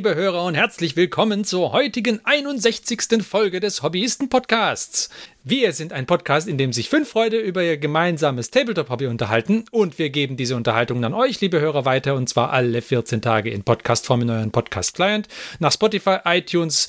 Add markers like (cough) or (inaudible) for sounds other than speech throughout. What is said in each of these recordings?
Liebe Hörer und herzlich willkommen zur heutigen 61. Folge des Hobbyisten-Podcasts. Wir sind ein Podcast, in dem sich fünf Freunde über ihr gemeinsames Tabletop-Hobby unterhalten und wir geben diese Unterhaltung an euch, liebe Hörer, weiter und zwar alle 14 Tage in Podcastform in euren Podcast-Client, nach Spotify, iTunes,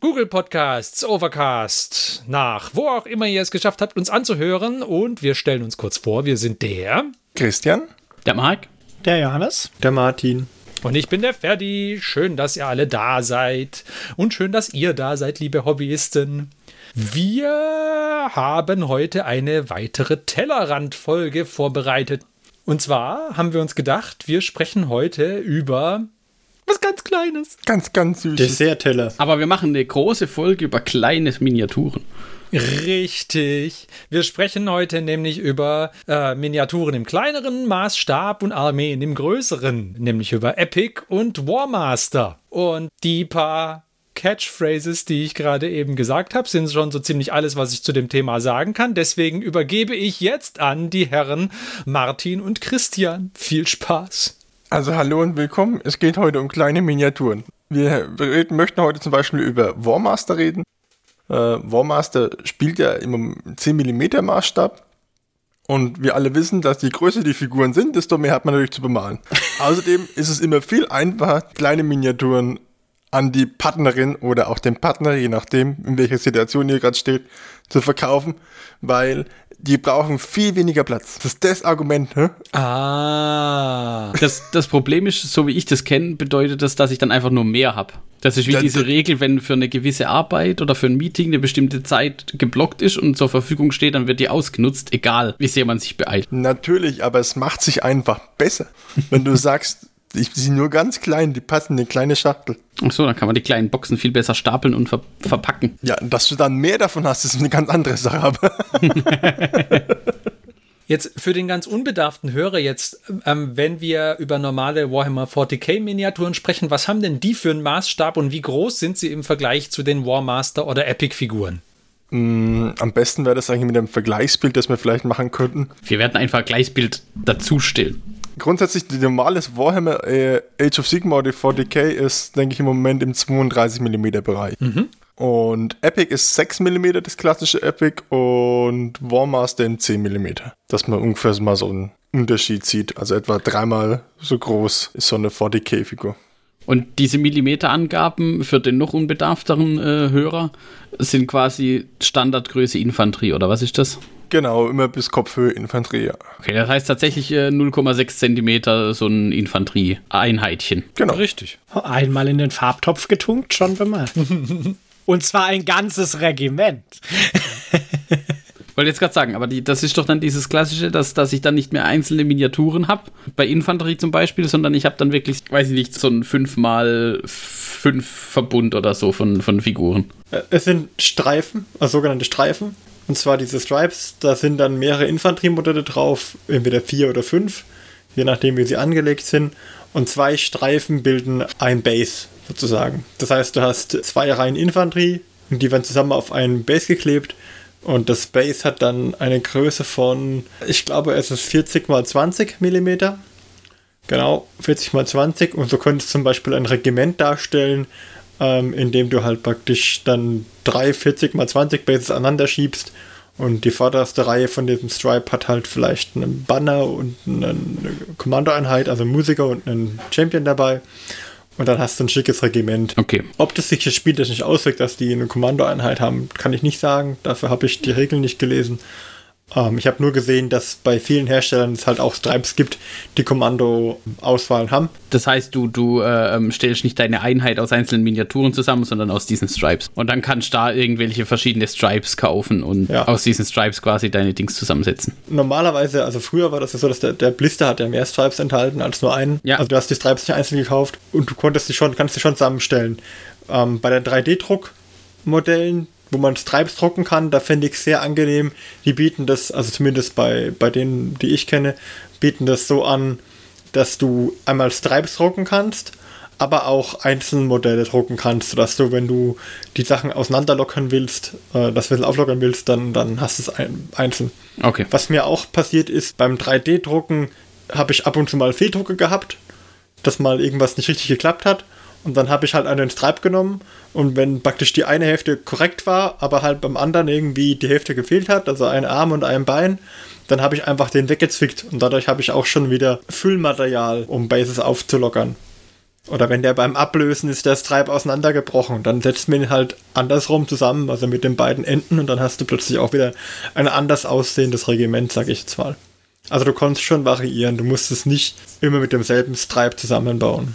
Google Podcasts, Overcast, nach wo auch immer ihr es geschafft habt, uns anzuhören. Und wir stellen uns kurz vor, wir sind der Christian, der Marc, der Johannes, der Martin. Und ich bin der Ferdi. Schön, dass ihr alle da seid. Und schön, dass ihr da seid, liebe Hobbyisten. Wir haben heute eine weitere Tellerrand-Folge vorbereitet. Und zwar haben wir uns gedacht, wir sprechen heute über was ganz Kleines. Ganz, ganz süß. Dessertteller. Aber wir machen eine große Folge über kleine Miniaturen. Richtig. Wir sprechen heute nämlich über äh, Miniaturen im kleineren Maßstab und Armeen im größeren, nämlich über Epic und Warmaster. Und die paar Catchphrases, die ich gerade eben gesagt habe, sind schon so ziemlich alles, was ich zu dem Thema sagen kann. Deswegen übergebe ich jetzt an die Herren Martin und Christian. Viel Spaß. Also hallo und willkommen. Es geht heute um kleine Miniaturen. Wir reden, möchten heute zum Beispiel über Warmaster reden. Äh, Warmaster spielt ja im 10 mm Maßstab. Und wir alle wissen, dass je größer die Figuren sind, desto mehr hat man natürlich zu bemalen. (laughs) Außerdem ist es immer viel einfacher, kleine Miniaturen an die Partnerin oder auch den Partner, je nachdem, in welcher Situation ihr gerade steht, zu verkaufen, weil die brauchen viel weniger Platz. Das ist das Argument, ne? Ah. Das, das Problem ist, so wie ich das kenne, bedeutet das, dass ich dann einfach nur mehr habe. Das ist wie das, diese Regel, wenn für eine gewisse Arbeit oder für ein Meeting eine bestimmte Zeit geblockt ist und zur Verfügung steht, dann wird die ausgenutzt, egal wie sehr man sich beeilt. Natürlich, aber es macht sich einfach besser, wenn du (laughs) sagst, ich, die sind nur ganz klein, die passen in eine kleine Schachtel. Achso, dann kann man die kleinen Boxen viel besser stapeln und ver verpacken. Ja, dass du dann mehr davon hast, ist eine ganz andere Sache. Aber (laughs) Jetzt für den ganz unbedarften Hörer jetzt, ähm, wenn wir über normale Warhammer 40k Miniaturen sprechen, was haben denn die für einen Maßstab und wie groß sind sie im Vergleich zu den Warmaster oder Epic Figuren? Mm, am besten wäre das eigentlich mit einem Vergleichsbild, das wir vielleicht machen könnten. Wir werden ein Vergleichsbild dazustellen. Grundsätzlich, die normales Warhammer äh, Age of Sigmar, die 40k, ist, denke ich, im Moment im 32 mm Bereich. Mhm. Und Epic ist 6 mm, das klassische Epic, und Warmaster in 10 mm. Dass man ungefähr mal so einen Unterschied sieht. Also etwa dreimal so groß ist so eine 40k-Figur. Und diese Millimeterangaben für den noch unbedarfteren äh, Hörer sind quasi Standardgröße Infanterie, oder was ist das? Genau, immer bis Kopfhöhe Infanterie, ja. Okay, das heißt tatsächlich äh, 0,6 Zentimeter so ein Infanterie-Einheitchen. Genau. Richtig. Einmal in den Farbtopf getunkt, schon bemalt. (laughs) Und zwar ein ganzes Regiment. (laughs) wollte jetzt gerade sagen, aber die, das ist doch dann dieses klassische, dass, dass ich dann nicht mehr einzelne Miniaturen habe, bei Infanterie zum Beispiel, sondern ich habe dann wirklich, weiß ich nicht, so ein 5x5 Verbund oder so von, von Figuren. Äh, es sind Streifen, also sogenannte Streifen. Und zwar diese Stripes, da sind dann mehrere Infanteriemodelle drauf, entweder vier oder fünf, je nachdem wie sie angelegt sind. Und zwei Streifen bilden ein Base sozusagen. Das heißt, du hast zwei Reihen Infanterie und die werden zusammen auf einen Base geklebt. Und das Base hat dann eine Größe von, ich glaube, es ist 40 x 20 mm. Genau, 40 x 20. Und so könntest du zum Beispiel ein Regiment darstellen, ähm, indem du halt praktisch dann drei 40 x 20 Bases aneinander schiebst und die vorderste Reihe von diesem Stripe hat halt vielleicht einen Banner und eine Kommandoeinheit, also Musiker und einen Champion dabei. Und dann hast du ein schickes Regiment. Okay. Ob das sich das Spiel das nicht auswirkt, dass die eine Kommandoeinheit haben, kann ich nicht sagen. Dafür habe ich die Regeln nicht gelesen. Ähm, ich habe nur gesehen, dass bei vielen Herstellern es halt auch Stripes gibt, die Kommando-Auswahlen haben. Das heißt, du, du äh, ähm, stellst nicht deine Einheit aus einzelnen Miniaturen zusammen, sondern aus diesen Stripes. Und dann kannst du da irgendwelche verschiedene Stripes kaufen und ja. aus diesen Stripes quasi deine Dings zusammensetzen. Normalerweise, also früher war das ja so, dass der, der Blister hat ja mehr Stripes enthalten als nur einen. Ja. Also du hast die Stripes nicht einzeln gekauft und du konntest die schon, kannst die schon zusammenstellen. Ähm, bei der 3D-Druck-Modellen wo man Stripes drucken kann. Da fände ich sehr angenehm. Die bieten das, also zumindest bei, bei denen, die ich kenne, bieten das so an, dass du einmal Stripes drucken kannst, aber auch einzelne Modelle drucken kannst, sodass du, wenn du die Sachen auseinanderlockern willst, äh, das Wissen auflockern willst, dann, dann hast du es ein, einzeln. Okay. Was mir auch passiert ist, beim 3D-Drucken habe ich ab und zu mal Fehldrucke gehabt dass mal irgendwas nicht richtig geklappt hat. Und dann habe ich halt einen Stripe genommen und wenn praktisch die eine Hälfte korrekt war, aber halt beim anderen irgendwie die Hälfte gefehlt hat, also ein Arm und ein Bein, dann habe ich einfach den weggezwickt und dadurch habe ich auch schon wieder Füllmaterial, um Bases aufzulockern. Oder wenn der beim Ablösen ist, der Stripe auseinandergebrochen, dann setzt man ihn halt andersrum zusammen, also mit den beiden Enden und dann hast du plötzlich auch wieder ein anders aussehendes Regiment, sag ich jetzt mal. Also du konntest schon variieren, du musstest nicht immer mit demselben Stripe zusammenbauen.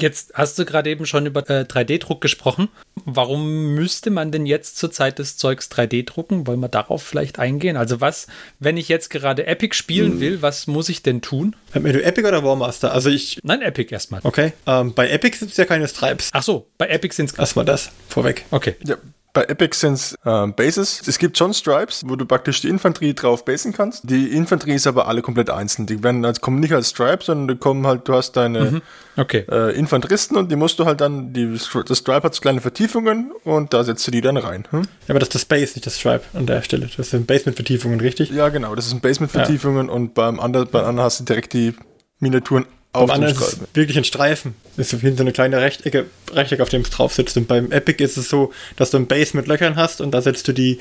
Jetzt hast du gerade eben schon über äh, 3D-Druck gesprochen. Warum müsste man denn jetzt zur Zeit des Zeugs 3D drucken? Wollen wir darauf vielleicht eingehen? Also was, wenn ich jetzt gerade Epic spielen will, was muss ich denn tun? Wenn du Epic oder Warmaster? Also ich. Nein, Epic erstmal. Okay. Ähm, bei Epic sind es ja keine Stripes. Ach so, bei Epic sind es... Erstmal das vorweg. Okay. Ja, bei Epic sind es ähm, Bases. Es gibt schon Stripes, wo du praktisch die Infanterie drauf basen kannst. Die Infanterie ist aber alle komplett einzeln. Die werden als, kommen nicht als Stripes, sondern die kommen halt, du hast deine Okay. äh, Infanteristen und die musst du halt dann, die, das Stripe hat so kleine Vertiefungen und da setzt du die dann rein. Hm? Ja, aber das ist das Base, nicht das Stripe an der Stelle. Das sind Base-mit-Vertiefungen, richtig? Ja, genau, das ist ein Base mit Vertiefungen und beim anderen, beim anderen hast du direkt die Miniaturen auf dem ist wirklich ein Streifen. Ist so wie so eine kleine Rechtecke, Rechteck, auf dem es drauf sitzt. Und beim Epic ist es so, dass du ein Base mit Löchern hast und da setzt du die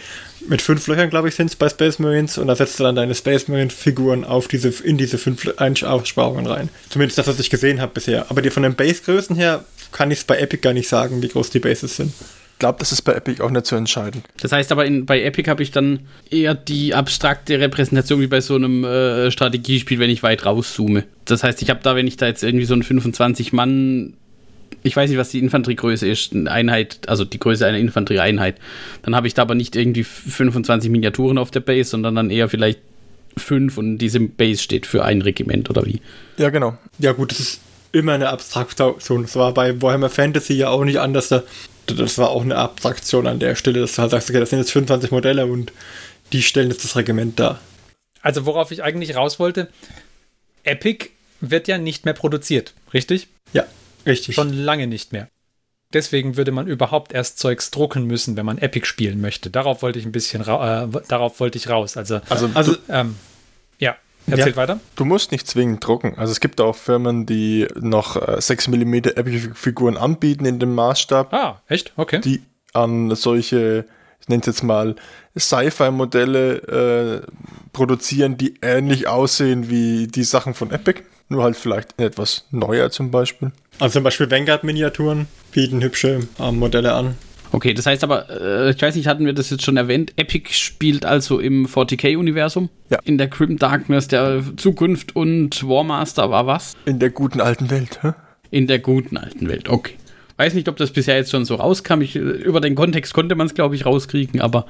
mit fünf Löchern, glaube ich, sind es bei Space Marines und da setzt du dann deine Space Marine Figuren auf diese, in diese fünf Aussparungen rein. Zumindest das, was ich gesehen habe bisher. Aber die von den Base-Größen her kann ich es bei Epic gar nicht sagen, wie groß die Bases sind. Ich glaube, das ist bei Epic auch nicht so entscheidend. Das heißt aber, in, bei Epic habe ich dann eher die abstrakte Repräsentation wie bei so einem äh, Strategiespiel, wenn ich weit rauszoome. Das heißt, ich habe da, wenn ich da jetzt irgendwie so ein 25-Mann, ich weiß nicht, was die Infanteriegröße ist, eine Einheit, also die Größe einer Infanterieeinheit, dann habe ich da aber nicht irgendwie 25 Miniaturen auf der Base, sondern dann eher vielleicht fünf und diese Base steht für ein Regiment oder wie. Ja, genau. Ja gut, das ist immer eine Abstraktion. Das war bei Warhammer Fantasy ja auch nicht anders. Da- Das war auch eine Abstraktion an der Stelle, dass du halt sagst, okay, das sind jetzt 25 Modelle und die stellen jetzt das Regiment dar. Also worauf ich eigentlich raus wollte, Epic wird ja nicht mehr produziert, richtig? Ja, richtig. Schon lange nicht mehr. Deswegen würde man überhaupt erst Zeugs drucken müssen, wenn man Epic spielen möchte. Darauf wollte ich ein bisschen ra äh, darauf wollte ich raus. Also, Also, Also, ähm, ja, erzählt weiter. Du musst nicht zwingend drucken. Also es gibt auch Firmen, die noch äh, 6 mm Epic-Figuren anbieten in dem Maßstab, Ah, echt? Okay. die an solche, ich nenne es jetzt mal, Sci-Fi-Modelle äh, produzieren, die ähnlich aussehen wie die Sachen von Epic. Nur halt vielleicht etwas neuer zum Beispiel. also zum Beispiel Vanguard-Miniaturen bieten hübsche ähm, Modelle an. Okay, das heißt aber, äh, ich weiß nicht, hatten wir das jetzt schon erwähnt? Epic spielt also im 40k-Universum? Ja. In der Grim Darkness der Zukunft und Warmaster war was? In der guten alten Welt. Hä? In der guten alten Welt, okay. Weiß nicht, ob das bisher jetzt schon so rauskam. Ich, äh, über den Kontext konnte man es, glaube ich, rauskriegen, aber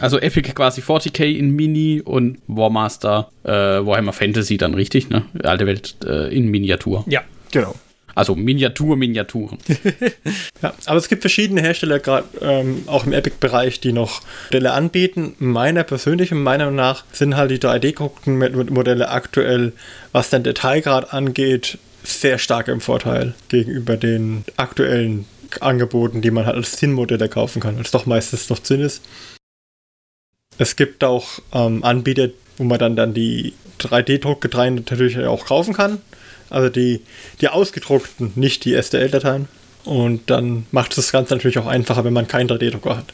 also Epic quasi 40k in Mini und Warmaster, äh, Warhammer Fantasy dann richtig, ne? Alte Welt äh, in Miniatur. Ja. Genau. Also Miniatur, Miniaturen. (laughs) Ja, aber es gibt verschiedene Hersteller, gerade ähm, auch im Epic-Bereich, die noch Modelle anbieten. Meiner persönlichen Meinung nach sind halt die 3D-gedruckten Modelle aktuell, was den Detailgrad angeht, sehr stark im Vorteil gegenüber den aktuellen Angeboten, die man halt als Zinnmodelle kaufen kann, weil es doch meistens noch Zinn ist. Es gibt auch ähm, Anbieter, wo man dann, dann die 3D-Druckdateien natürlich auch kaufen kann. Also die, die ausgedruckten, nicht die STL-Dateien. Und dann macht es das Ganze natürlich auch einfacher, wenn man keinen 3D-Drucker hat.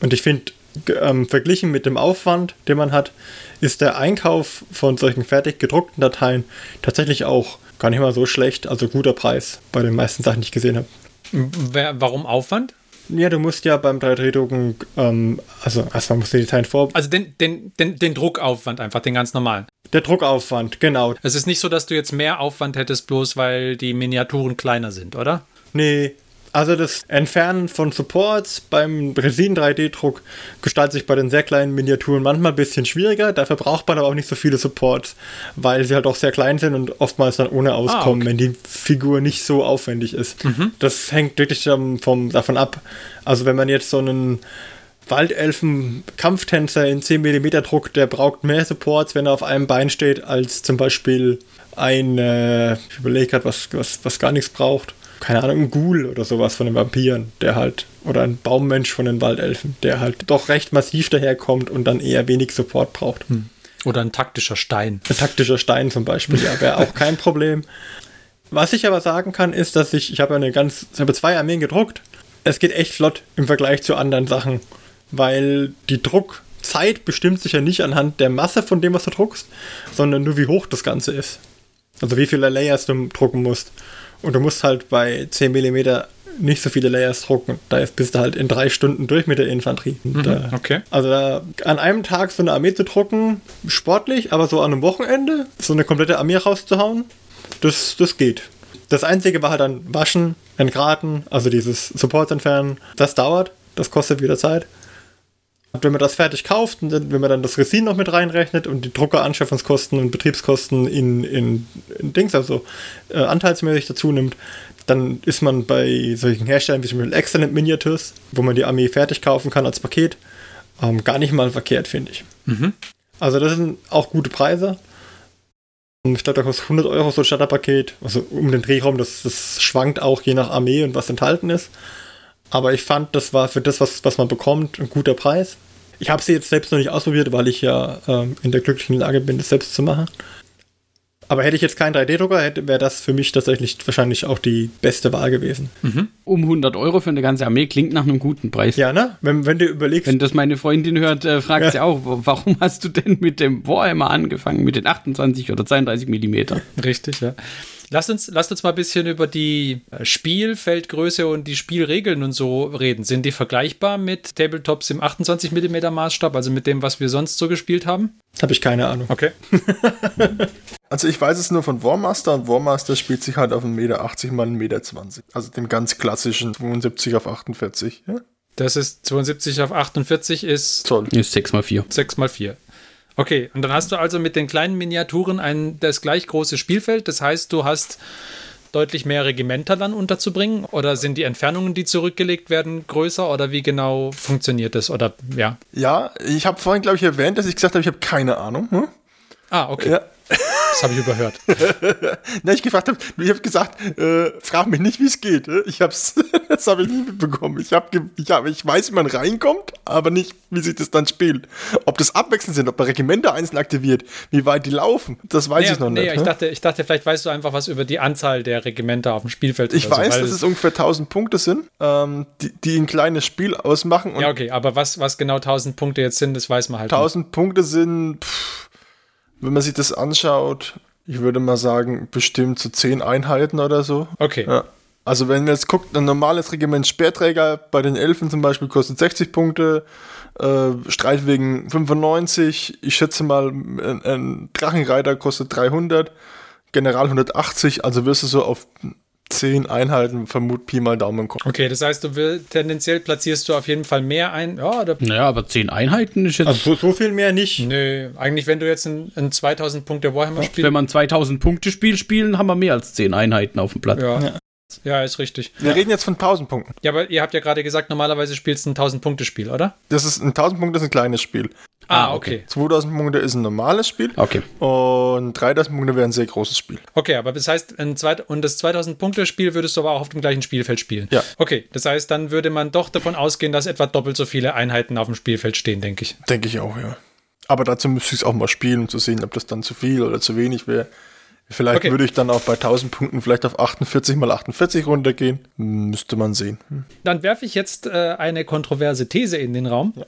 Und ich finde, ähm, verglichen mit dem Aufwand, den man hat, ist der Einkauf von solchen fertig gedruckten Dateien tatsächlich auch gar nicht mal so schlecht. Also guter Preis bei den meisten Sachen, die ich gesehen habe. Warum Aufwand? Ja, du musst ja beim 3D-Drucken, ähm, also erstmal musst du die Dateien vor... Also den, den, den, den Druckaufwand einfach, den ganz normalen. Der Druckaufwand, genau. Es ist nicht so, dass du jetzt mehr Aufwand hättest, bloß weil die Miniaturen kleiner sind, oder? Nee, also das Entfernen von Supports beim Resin 3D-Druck gestaltet sich bei den sehr kleinen Miniaturen manchmal ein bisschen schwieriger. Dafür braucht man aber auch nicht so viele Supports, weil sie halt auch sehr klein sind und oftmals dann ohne auskommen, okay. wenn die Figur nicht so aufwendig ist. Das hängt wirklich vom, davon ab. Also wenn man jetzt so einen Waldelfen-Kampftänzer in 10 mm Druck, der braucht mehr Supports, wenn er auf einem Bein steht, als zum Beispiel ein, äh, ich überlege gerade, was, was, was gar nichts braucht. Keine Ahnung, ein Ghoul oder sowas von den Vampiren, der halt, oder ein Baummensch von den Waldelfen, der halt doch recht massiv daherkommt und dann eher wenig Support braucht. Oder ein taktischer Stein. Ein taktischer Stein zum Beispiel, ja, wäre auch kein Problem. Was ich aber sagen kann, ist, dass ich, ich habe eine ganz, ich habe zwei Armeen gedruckt. Es geht echt flott im Vergleich zu anderen Sachen, weil die Druckzeit bestimmt sich ja nicht anhand der Masse von dem, was du druckst, sondern nur wie hoch das Ganze ist. Also wie viele Layers du drucken musst. Und du musst halt bei 10 mm nicht so viele Layers drucken. Da ist, bist du halt in drei Stunden durch mit der Infanterie. Mhm, da, okay. Also da, an einem Tag so eine Armee zu drucken, sportlich, aber so an einem Wochenende so eine komplette Armee rauszuhauen, das, das geht. Das Einzige war halt dann waschen, entgraten, also dieses Support entfernen. Das dauert, das kostet wieder Zeit. Und wenn man das fertig kauft und dann, wenn man dann das Resin noch mit reinrechnet und die Druckeranschaffungskosten und Betriebskosten in, in, in Dings, also äh, anteilsmäßig dazu nimmt, dann ist man bei solchen Herstellern wie zum Beispiel Excellent Miniatures, wo man die Armee fertig kaufen kann als Paket, ähm, gar nicht mal verkehrt, finde ich. Mhm. Also das sind auch gute Preise. Und ich glaube, da kostet 100 Euro so ein Starterpaket. Also um den Drehraum, das, das schwankt auch je nach Armee und was enthalten ist. Aber ich fand, das war für das, was, was man bekommt, ein guter Preis. Ich habe sie jetzt selbst noch nicht ausprobiert, weil ich ja ähm, in der glücklichen Lage bin, das selbst zu machen. Aber hätte ich jetzt keinen 3D-Drucker, wäre das für mich tatsächlich wahrscheinlich auch die beste Wahl gewesen. Mhm. Um 100 Euro für eine ganze Armee klingt nach einem guten Preis. Ja, ne? Wenn, wenn du überlegst. Wenn das meine Freundin hört, äh, fragt ja. sie auch, warum hast du denn mit dem Warhammer angefangen, mit den 28 oder 32 Millimeter? Richtig, ja. Lasst uns, lasst uns mal ein bisschen über die äh, Spielfeldgröße und die Spielregeln und so reden. Sind die vergleichbar mit Tabletops im 28 mm Maßstab, also mit dem, was wir sonst so gespielt haben? Habe ich keine Ahnung. Okay. (laughs) also ich weiß es nur von Warmaster und Warmaster spielt sich halt auf 1,80 Meter mal 1,20 Meter. Also dem ganz klassischen 72 auf 48. Ja? Das ist 72 auf 48 ist. Zoll. Ist 6 mal 4. 6 mal 4. Okay, und dann hast du also mit den kleinen Miniaturen ein das gleich große Spielfeld. Das heißt, du hast deutlich mehr Regimenter dann unterzubringen? Oder sind die Entfernungen, die zurückgelegt werden, größer? Oder wie genau funktioniert das? Oder ja? Ja, ich habe vorhin, glaube ich, erwähnt, dass ich gesagt habe, ich habe keine Ahnung. Hm? Ah, okay. Ja. (laughs) Das habe ich überhört. (laughs) Na, ich gefragt habe, ich habe gesagt, äh, frag mich nicht, wie es geht. Ne? Ich hab's, (laughs) das habe ich nicht mitbekommen. Ich, hab, ich, hab, ich weiß, wie man reinkommt, aber nicht, wie sich das dann spielt. Ob das abwechselnd sind, ob man Regimenter einzeln aktiviert, wie weit die laufen, das weiß nee, ich noch nee, nicht. Ich, ne? dachte, ich dachte, vielleicht weißt du einfach was über die Anzahl der Regimenter auf dem Spielfeld. Ich weiß, so, dass es ungefähr 1000 Punkte sind, ähm, die, die ein kleines Spiel ausmachen. ja, okay, aber was, was genau 1000 Punkte jetzt sind, das weiß man halt 1000 nicht. Punkte sind... Pff, wenn man sich das anschaut, ich würde mal sagen, bestimmt zu so zehn Einheiten oder so. Okay. Ja. Also wenn man jetzt guckt, ein normales Regiment Speerträger bei den Elfen zum Beispiel kostet 60 Punkte, äh, Streitwegen 95, ich schätze mal, ein, ein Drachenreiter kostet 300, General 180, also wirst du so auf zehn Einheiten, vermut Pi mal Daumen kommen. Okay, das heißt, du will, tendenziell platzierst du auf jeden Fall mehr ein. Ja, oder? Naja, aber zehn Einheiten ist jetzt. Also so, so viel mehr nicht. Nö, eigentlich, wenn du jetzt ein, ein 2000 Punkte Warhammer spielst. Wenn man 2000 Punkte Spiel spielen, haben wir mehr als zehn Einheiten auf dem Platz. Ja. ja. Ja, ist richtig. Wir reden jetzt von 1000 Punkten. Ja, aber ihr habt ja gerade gesagt, normalerweise spielst du ein 1000-Punkte-Spiel, oder? Das ist ein 1000 Punkte ist ein kleines Spiel. Ah, okay. 2000 Punkte ist ein normales Spiel. Okay. Und 3000 Punkte wäre ein sehr großes Spiel. Okay, aber das heißt, ein zweit und das 2000 Punkte Spiel würdest du aber auch auf dem gleichen Spielfeld spielen. Ja. Okay, das heißt, dann würde man doch davon ausgehen, dass etwa doppelt so viele Einheiten auf dem Spielfeld stehen, denke ich. Denke ich auch, ja. Aber dazu müsste ich es auch mal spielen, um zu sehen, ob das dann zu viel oder zu wenig wäre. Vielleicht okay. würde ich dann auch bei 1000 Punkten vielleicht auf 48 mal 48 runtergehen. Müsste man sehen. Hm. Dann werfe ich jetzt äh, eine kontroverse These in den Raum. Ja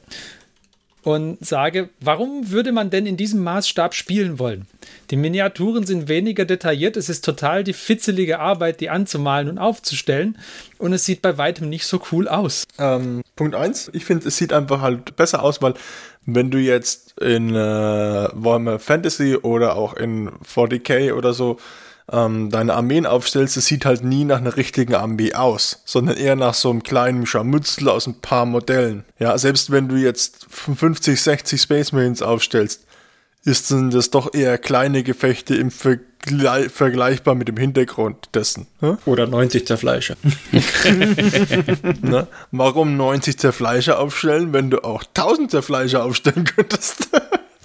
und sage, warum würde man denn in diesem Maßstab spielen wollen? Die Miniaturen sind weniger detailliert, es ist total die fitzelige Arbeit, die anzumalen und aufzustellen und es sieht bei weitem nicht so cool aus. Ähm, Punkt 1, ich finde, es sieht einfach halt besser aus, weil wenn du jetzt in äh, Warhammer Fantasy oder auch in 40k oder so ähm, deine Armeen aufstellst, es sieht halt nie nach einer richtigen Armee aus, sondern eher nach so einem kleinen Scharmützel aus ein paar Modellen. Ja, selbst wenn du jetzt 50, 60 Space Marines aufstellst, ist das doch eher kleine Gefechte im Vergle vergleichbar mit dem Hintergrund dessen. Ne? Oder 90 Zerfleischer. (laughs) ne? Warum 90 Zerfleischer aufstellen, wenn du auch 1000 Zerfleischer aufstellen könntest?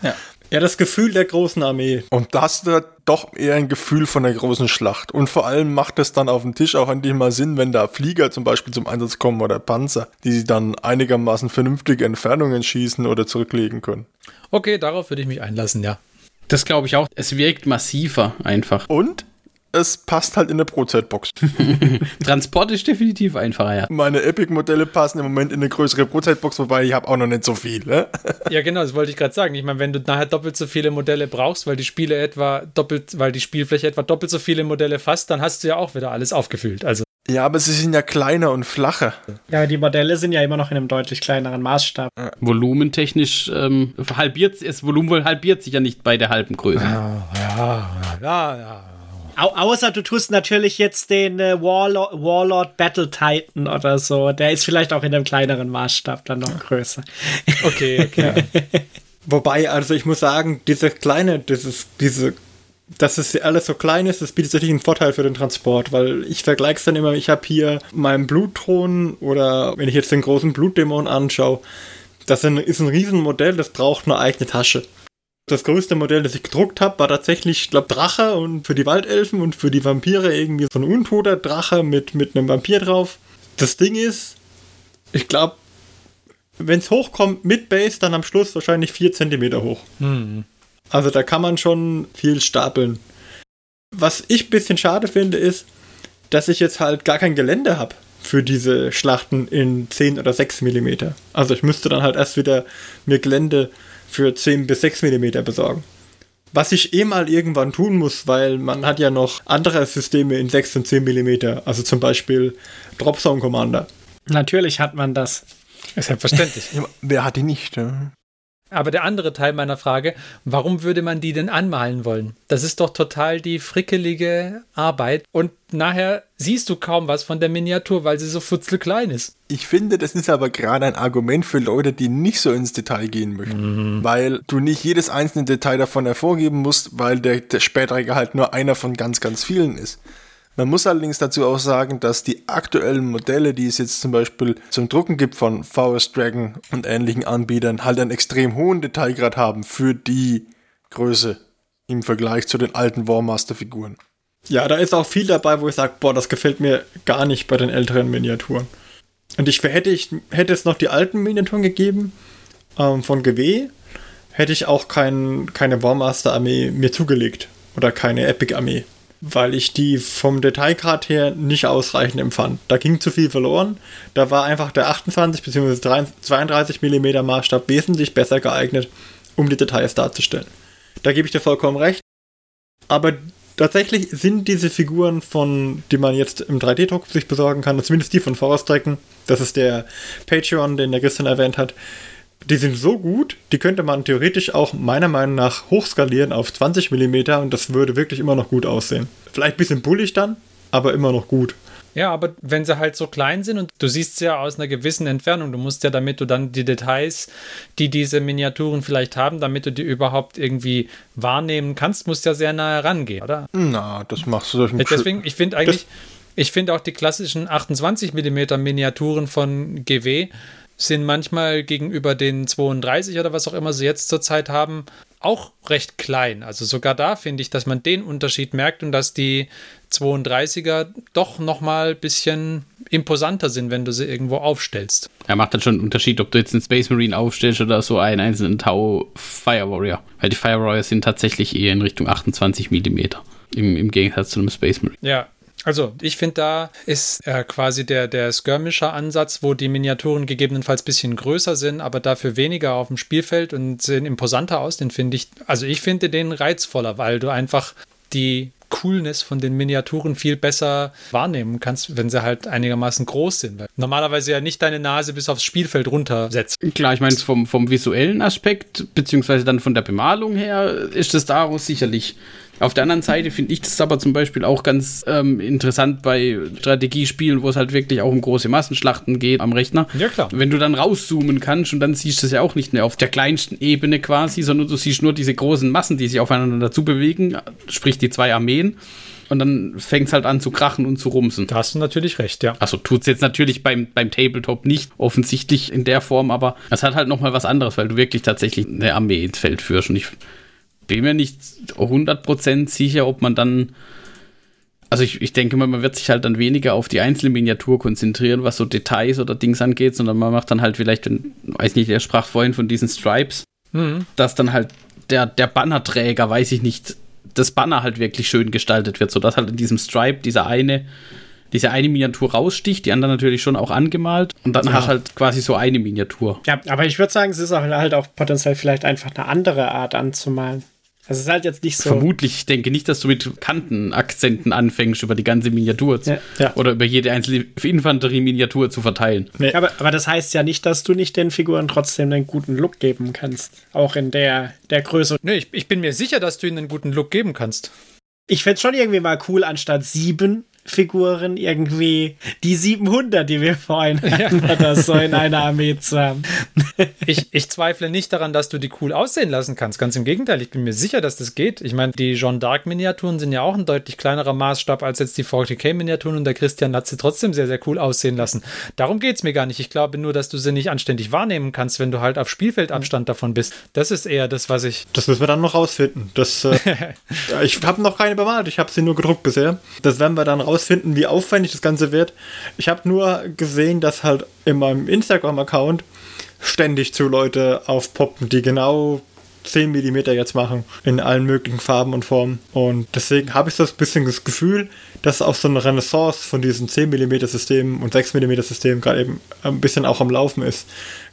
ja. Ja, das Gefühl der großen Armee. Und da hast du doch eher ein Gefühl von der großen Schlacht. Und vor allem macht es dann auf dem Tisch auch endlich mal Sinn, wenn da Flieger zum Beispiel zum Einsatz kommen oder Panzer, die sie dann einigermaßen vernünftige Entfernungen schießen oder zurücklegen können. Okay, darauf würde ich mich einlassen, ja. Das glaube ich auch. Es wirkt massiver einfach. Und es passt halt in der Brotzeitbox. (laughs) Transport ist definitiv einfacher, ja. Meine Epic-Modelle passen im Moment in eine größere Brotzeitbox, wobei ich habe auch noch nicht so viel. Ne? (laughs) Ja, genau, das wollte ich gerade sagen. Ich meine, wenn du nachher doppelt so viele Modelle brauchst, weil die Spiele etwa doppelt, weil die Spielfläche etwa doppelt so viele Modelle fasst, dann hast du ja auch wieder alles aufgefüllt. Also Ja, aber sie sind ja kleiner und flacher. Ja, die Modelle sind ja immer noch in einem deutlich kleineren Maßstab. Volumentechnisch ähm, halbiert das Volumen wohl halbiert sich ja nicht bei der halben Größe. ja, ja, ja, ja. Au außer du tust natürlich jetzt den äh, Warlord, Warlord Battle Titan oder so. Der ist vielleicht auch in einem kleineren Maßstab dann noch größer. Okay, (laughs) okay. Wobei, also ich muss sagen, diese kleine, dieses, diese, dass es alles so klein ist, das bietet natürlich einen Vorteil für den Transport, weil ich vergleiche es dann immer, ich habe hier meinen Blutthron oder wenn ich jetzt den großen Blutdämon anschaue, das ist ein, ist ein Riesenmodell, das braucht eine eigene Tasche. Das größte Modell, das ich gedruckt habe, war tatsächlich, ich glaube, Drache und für die Waldelfen und für die Vampire irgendwie so ein untoter Drache mit, mit einem Vampir drauf. Das Ding ist, ich glaube, wenn es hochkommt mit Base, dann am Schluss wahrscheinlich 4 cm hoch. Hm. Also da kann man schon viel stapeln. Was ich ein bisschen schade finde, ist, dass ich jetzt halt gar kein Gelände habe für diese Schlachten in 10 oder 6 mm. Also ich müsste dann halt erst wieder mir Gelände für 10 bis 6 mm besorgen. Was ich eh mal irgendwann tun muss, weil man hat ja noch andere Systeme in 6 und 10 mm. Also zum Beispiel Dropzone Commander. Natürlich hat man das. Ist selbstverständlich. (laughs) Wer hat die nicht? Ne? Aber der andere Teil meiner Frage, warum würde man die denn anmalen wollen? Das ist doch total die frickelige Arbeit und nachher siehst du kaum was von der Miniatur, weil sie so futzelklein ist. Ich finde, das ist aber gerade ein Argument für Leute, die nicht so ins Detail gehen möchten. Weil du nicht jedes einzelne Detail davon hervorgeben musst, weil der, der spätere halt nur einer von ganz, ganz vielen ist. Man muss allerdings dazu auch sagen, dass die aktuellen Modelle, die es jetzt zum Beispiel zum Drucken gibt von VS Dragon und ähnlichen Anbietern, halt einen extrem hohen Detailgrad haben für die Größe im Vergleich zu den alten Warmaster-Figuren. Ja, da ist auch viel dabei, wo ich sage, boah, das gefällt mir gar nicht bei den älteren Miniaturen. Und ich hätte, ich hätte es noch die alten Miniaturen gegeben ähm, von GW, hätte ich auch kein, keine Warmaster-Armee mir zugelegt. Oder keine Epic-Armee. Weil ich die vom Detailgrad her nicht ausreichend empfand. Da ging zu viel verloren. Da war einfach der 28 bzw. 32 mm Maßstab wesentlich besser geeignet, um die Details darzustellen. Da gebe ich dir vollkommen recht. Aber tatsächlich sind diese Figuren von, die man jetzt im 3D-Druck sich besorgen kann, zumindest die von Forest Dragon, das ist der Patreon, den der Christian erwähnt hat, die sind so gut, die könnte man theoretisch auch meiner Meinung nach hochskalieren auf 20 mm und das würde wirklich immer noch gut aussehen. Vielleicht ein bisschen bullig dann, aber immer noch gut. Ja, aber wenn sie halt so klein sind und du siehst sie ja aus einer gewissen Entfernung, du musst ja, damit du dann die Details, die diese Miniaturen vielleicht haben, damit du die überhaupt irgendwie wahrnehmen kannst, musst du ja sehr nah herangehen, oder? Na, das machst du durch einen Deswegen, ich finde eigentlich, ich finde auch die klassischen 28 mm Miniaturen von GW sind manchmal gegenüber den 32 oder was auch immer sie jetzt zurzeit haben, auch recht klein. Also sogar da finde ich, dass man den Unterschied merkt und dass die 32er doch nochmal ein bisschen imposanter sind, wenn du sie irgendwo aufstellst. Er macht dann schon einen Unterschied, ob du jetzt einen Space Marine aufstellst oder so einen einzelnen Tau Fire Warrior. Weil die Fire Warrior sind tatsächlich eher in Richtung 28 mm. Im, im Gegensatz zu einem Space Marine. Ja, also ich finde, da ist äh, quasi der, der Skirmisher-Ansatz, wo die Miniaturen gegebenenfalls ein bisschen größer sind, aber dafür weniger auf dem Spielfeld und sehen imposanter aus. Den finde ich, also ich finde den reizvoller, weil du einfach die Coolness von den Miniaturen viel besser wahrnehmen kannst, wenn sie halt einigermaßen groß sind. Weil normalerweise ja nicht deine Nase bis aufs Spielfeld runtersetzt. Klar, ich meine, vom, vom visuellen Aspekt, beziehungsweise dann von der Bemalung her, ist das daraus sicherlich auf der anderen Seite finde ich das aber zum Beispiel auch ganz ähm, interessant bei Strategiespielen, wo es halt wirklich auch um große Massenschlachten geht am Rechner. Ja, klar. Wenn du dann rauszoomen kannst und dann siehst du es ja auch nicht mehr auf der kleinsten Ebene quasi, sondern du siehst nur diese großen Massen, die sich aufeinander dazu bewegen, sprich die zwei Armeen. Und dann fängt es halt an zu krachen und zu rumsen. Da hast du natürlich recht, ja. Also tut es jetzt natürlich beim, beim Tabletop nicht offensichtlich in der Form, aber es hat halt nochmal was anderes, weil du wirklich tatsächlich eine Armee ins Feld führst. Und ich bin mir nicht 100% sicher, ob man dann. Also ich, ich denke mal, man wird sich halt dann weniger auf die einzelne Miniatur konzentrieren, was so Details oder Dings angeht, sondern man macht dann halt vielleicht, wenn, weiß nicht, er sprach vorhin von diesen Stripes, Mhm. dass dann halt der, der Bannerträger, weiß ich nicht, das Banner halt wirklich schön gestaltet wird, sodass halt in diesem Stripe dieser eine, diese eine Miniatur raussticht, die anderen natürlich schon auch angemalt und dann Ja. hast du halt quasi so eine Miniatur. Ja, aber ich würde sagen, es ist auch halt auch potenziell vielleicht einfach eine andere Art anzumalen. Also es ist halt jetzt nicht so. Vermutlich, ich denke nicht, dass du mit Kantenakzenten anfängst, über die ganze Miniatur zu, Ja. Ja. oder über jede einzelne Infanterie-Miniatur zu verteilen. Nee. Aber, aber das heißt ja nicht, dass du nicht den Figuren trotzdem einen guten Look geben kannst. Auch in der, der Größe. Nee, ich, ich bin mir sicher, dass du ihnen einen guten Look geben kannst. Ich fände schon irgendwie mal cool, anstatt sieben Figuren irgendwie die 700, die wir vorhin hatten, oder so in einer Armee zu haben. (laughs) Ich, ich zweifle nicht daran, dass du die cool aussehen lassen kannst. Ganz im Gegenteil, ich bin mir sicher, dass das geht. Ich meine, die Jean d'Arc-Miniaturen sind ja auch ein deutlich kleinerer Maßstab als jetzt die 40k-Miniaturen und der Christian hat sie trotzdem sehr, sehr cool aussehen lassen. Darum geht es mir gar nicht. Ich glaube nur, dass du sie nicht anständig wahrnehmen kannst, wenn du halt auf Spielfeldabstand davon bist. Das ist eher das, was ich. Das müssen wir dann noch rausfinden. Das, äh, (laughs) ich habe noch keine bemalt, ich habe sie nur gedruckt bisher. Das werden wir dann rausfinden, wie aufwendig das Ganze wird. Ich habe nur gesehen, dass halt in meinem Instagram-Account ständig zu Leute aufpoppen, die genau 10 mm jetzt machen, in allen möglichen Farben und Formen. Und deswegen habe ich so ein bisschen das Gefühl, dass auch so eine Renaissance von diesen 10 mm Systemen und 6 mm Systemen gerade eben ein bisschen auch am Laufen ist.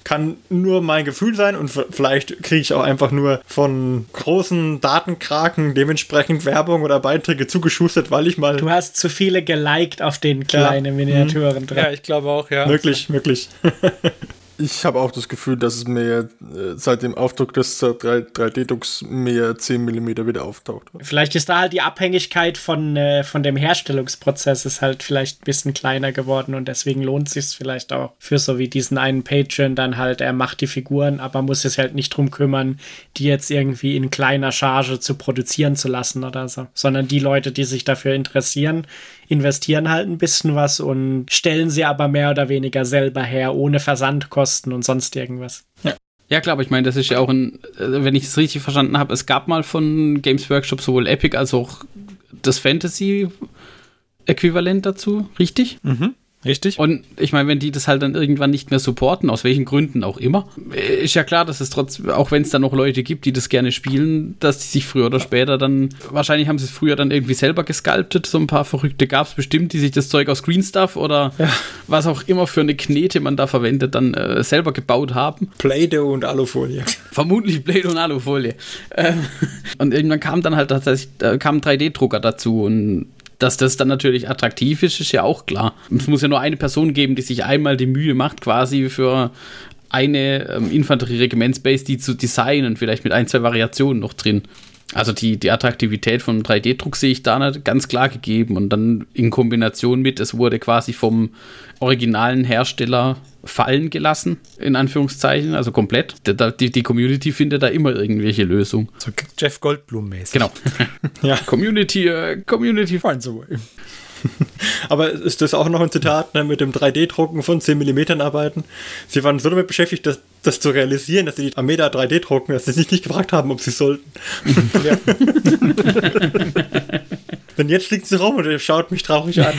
Kann nur mein Gefühl sein und vielleicht kriege ich auch einfach nur von großen Datenkraken dementsprechend Werbung oder Beiträge zugeschustert, weil ich mal Du hast zu viele geliked auf den kleinen Miniaturen drin. Ja, ich glaube auch, ja. möglich, möglich. (laughs) Ich habe auch das Gefühl, dass es mehr äh, seit dem Aufdruck des 3D-Drucks mehr 10 mm wieder auftaucht. Vielleicht ist da halt die Abhängigkeit von, äh, von dem Herstellungsprozess ist halt vielleicht ein bisschen kleiner geworden und deswegen lohnt sich vielleicht auch für so wie diesen einen Patreon dann halt, er macht die Figuren, aber muss sich halt nicht drum kümmern, die jetzt irgendwie in kleiner Charge zu produzieren zu lassen oder so, sondern die Leute, die sich dafür interessieren, investieren halt ein bisschen was und stellen sie aber mehr oder weniger selber her, ohne Versandkosten und sonst irgendwas. Ja, klar, aber ich meine, das ist ja auch ein, äh, wenn ich es richtig verstanden habe, es gab mal von Games Workshop sowohl Epic als auch das Fantasy-Äquivalent dazu, richtig? Richtig? Und ich meine, wenn die das halt dann irgendwann nicht mehr supporten, aus welchen Gründen auch immer, äh, ist ja klar, dass es trotzdem, auch wenn es da noch Leute gibt, die das gerne spielen, dass die sich früher oder später dann, wahrscheinlich haben sie es früher dann irgendwie selber gesculptet, so ein paar Verrückte gab es bestimmt, die sich das Zeug aus Green Stuff oder was auch immer für eine Knete man da verwendet, dann äh, selber gebaut haben. Play-Doh und Alufolie. Vermutlich Blade und Alufolie. Ähm, (laughs) und irgendwann kam dann halt tatsächlich, äh, kam ein 3D-Drucker dazu und dass das dann natürlich attraktiv ist, ist ja auch klar. Es muss ja nur eine Person geben, die sich einmal die Mühe macht, quasi für eine ähm, Infanterie-Regimentsbase, die zu designen, vielleicht mit ein, zwei Variationen noch drin. Also die, die Attraktivität von 3D-Druck sehe ich da ganz klar gegeben. Und dann in Kombination mit, es wurde quasi vom originalen Hersteller fallen gelassen, in Anführungszeichen, also komplett. Die, die, Community findet da immer irgendwelche Lösungen. So Jeff Goldblum-mäßig. Genau. (laughs) Ja. Community, äh, Community. Fein so. (laughs) Aber ist das auch noch ein Zitat ne, mit dem 3D-Drucken von 10 mm arbeiten? Sie waren so damit beschäftigt, das, das zu realisieren, dass sie die Armee da 3D drucken, dass sie sich nicht gefragt haben, ob sie sollten. (laughs) Denn jetzt liegt sie rum und schaut mich traurig an.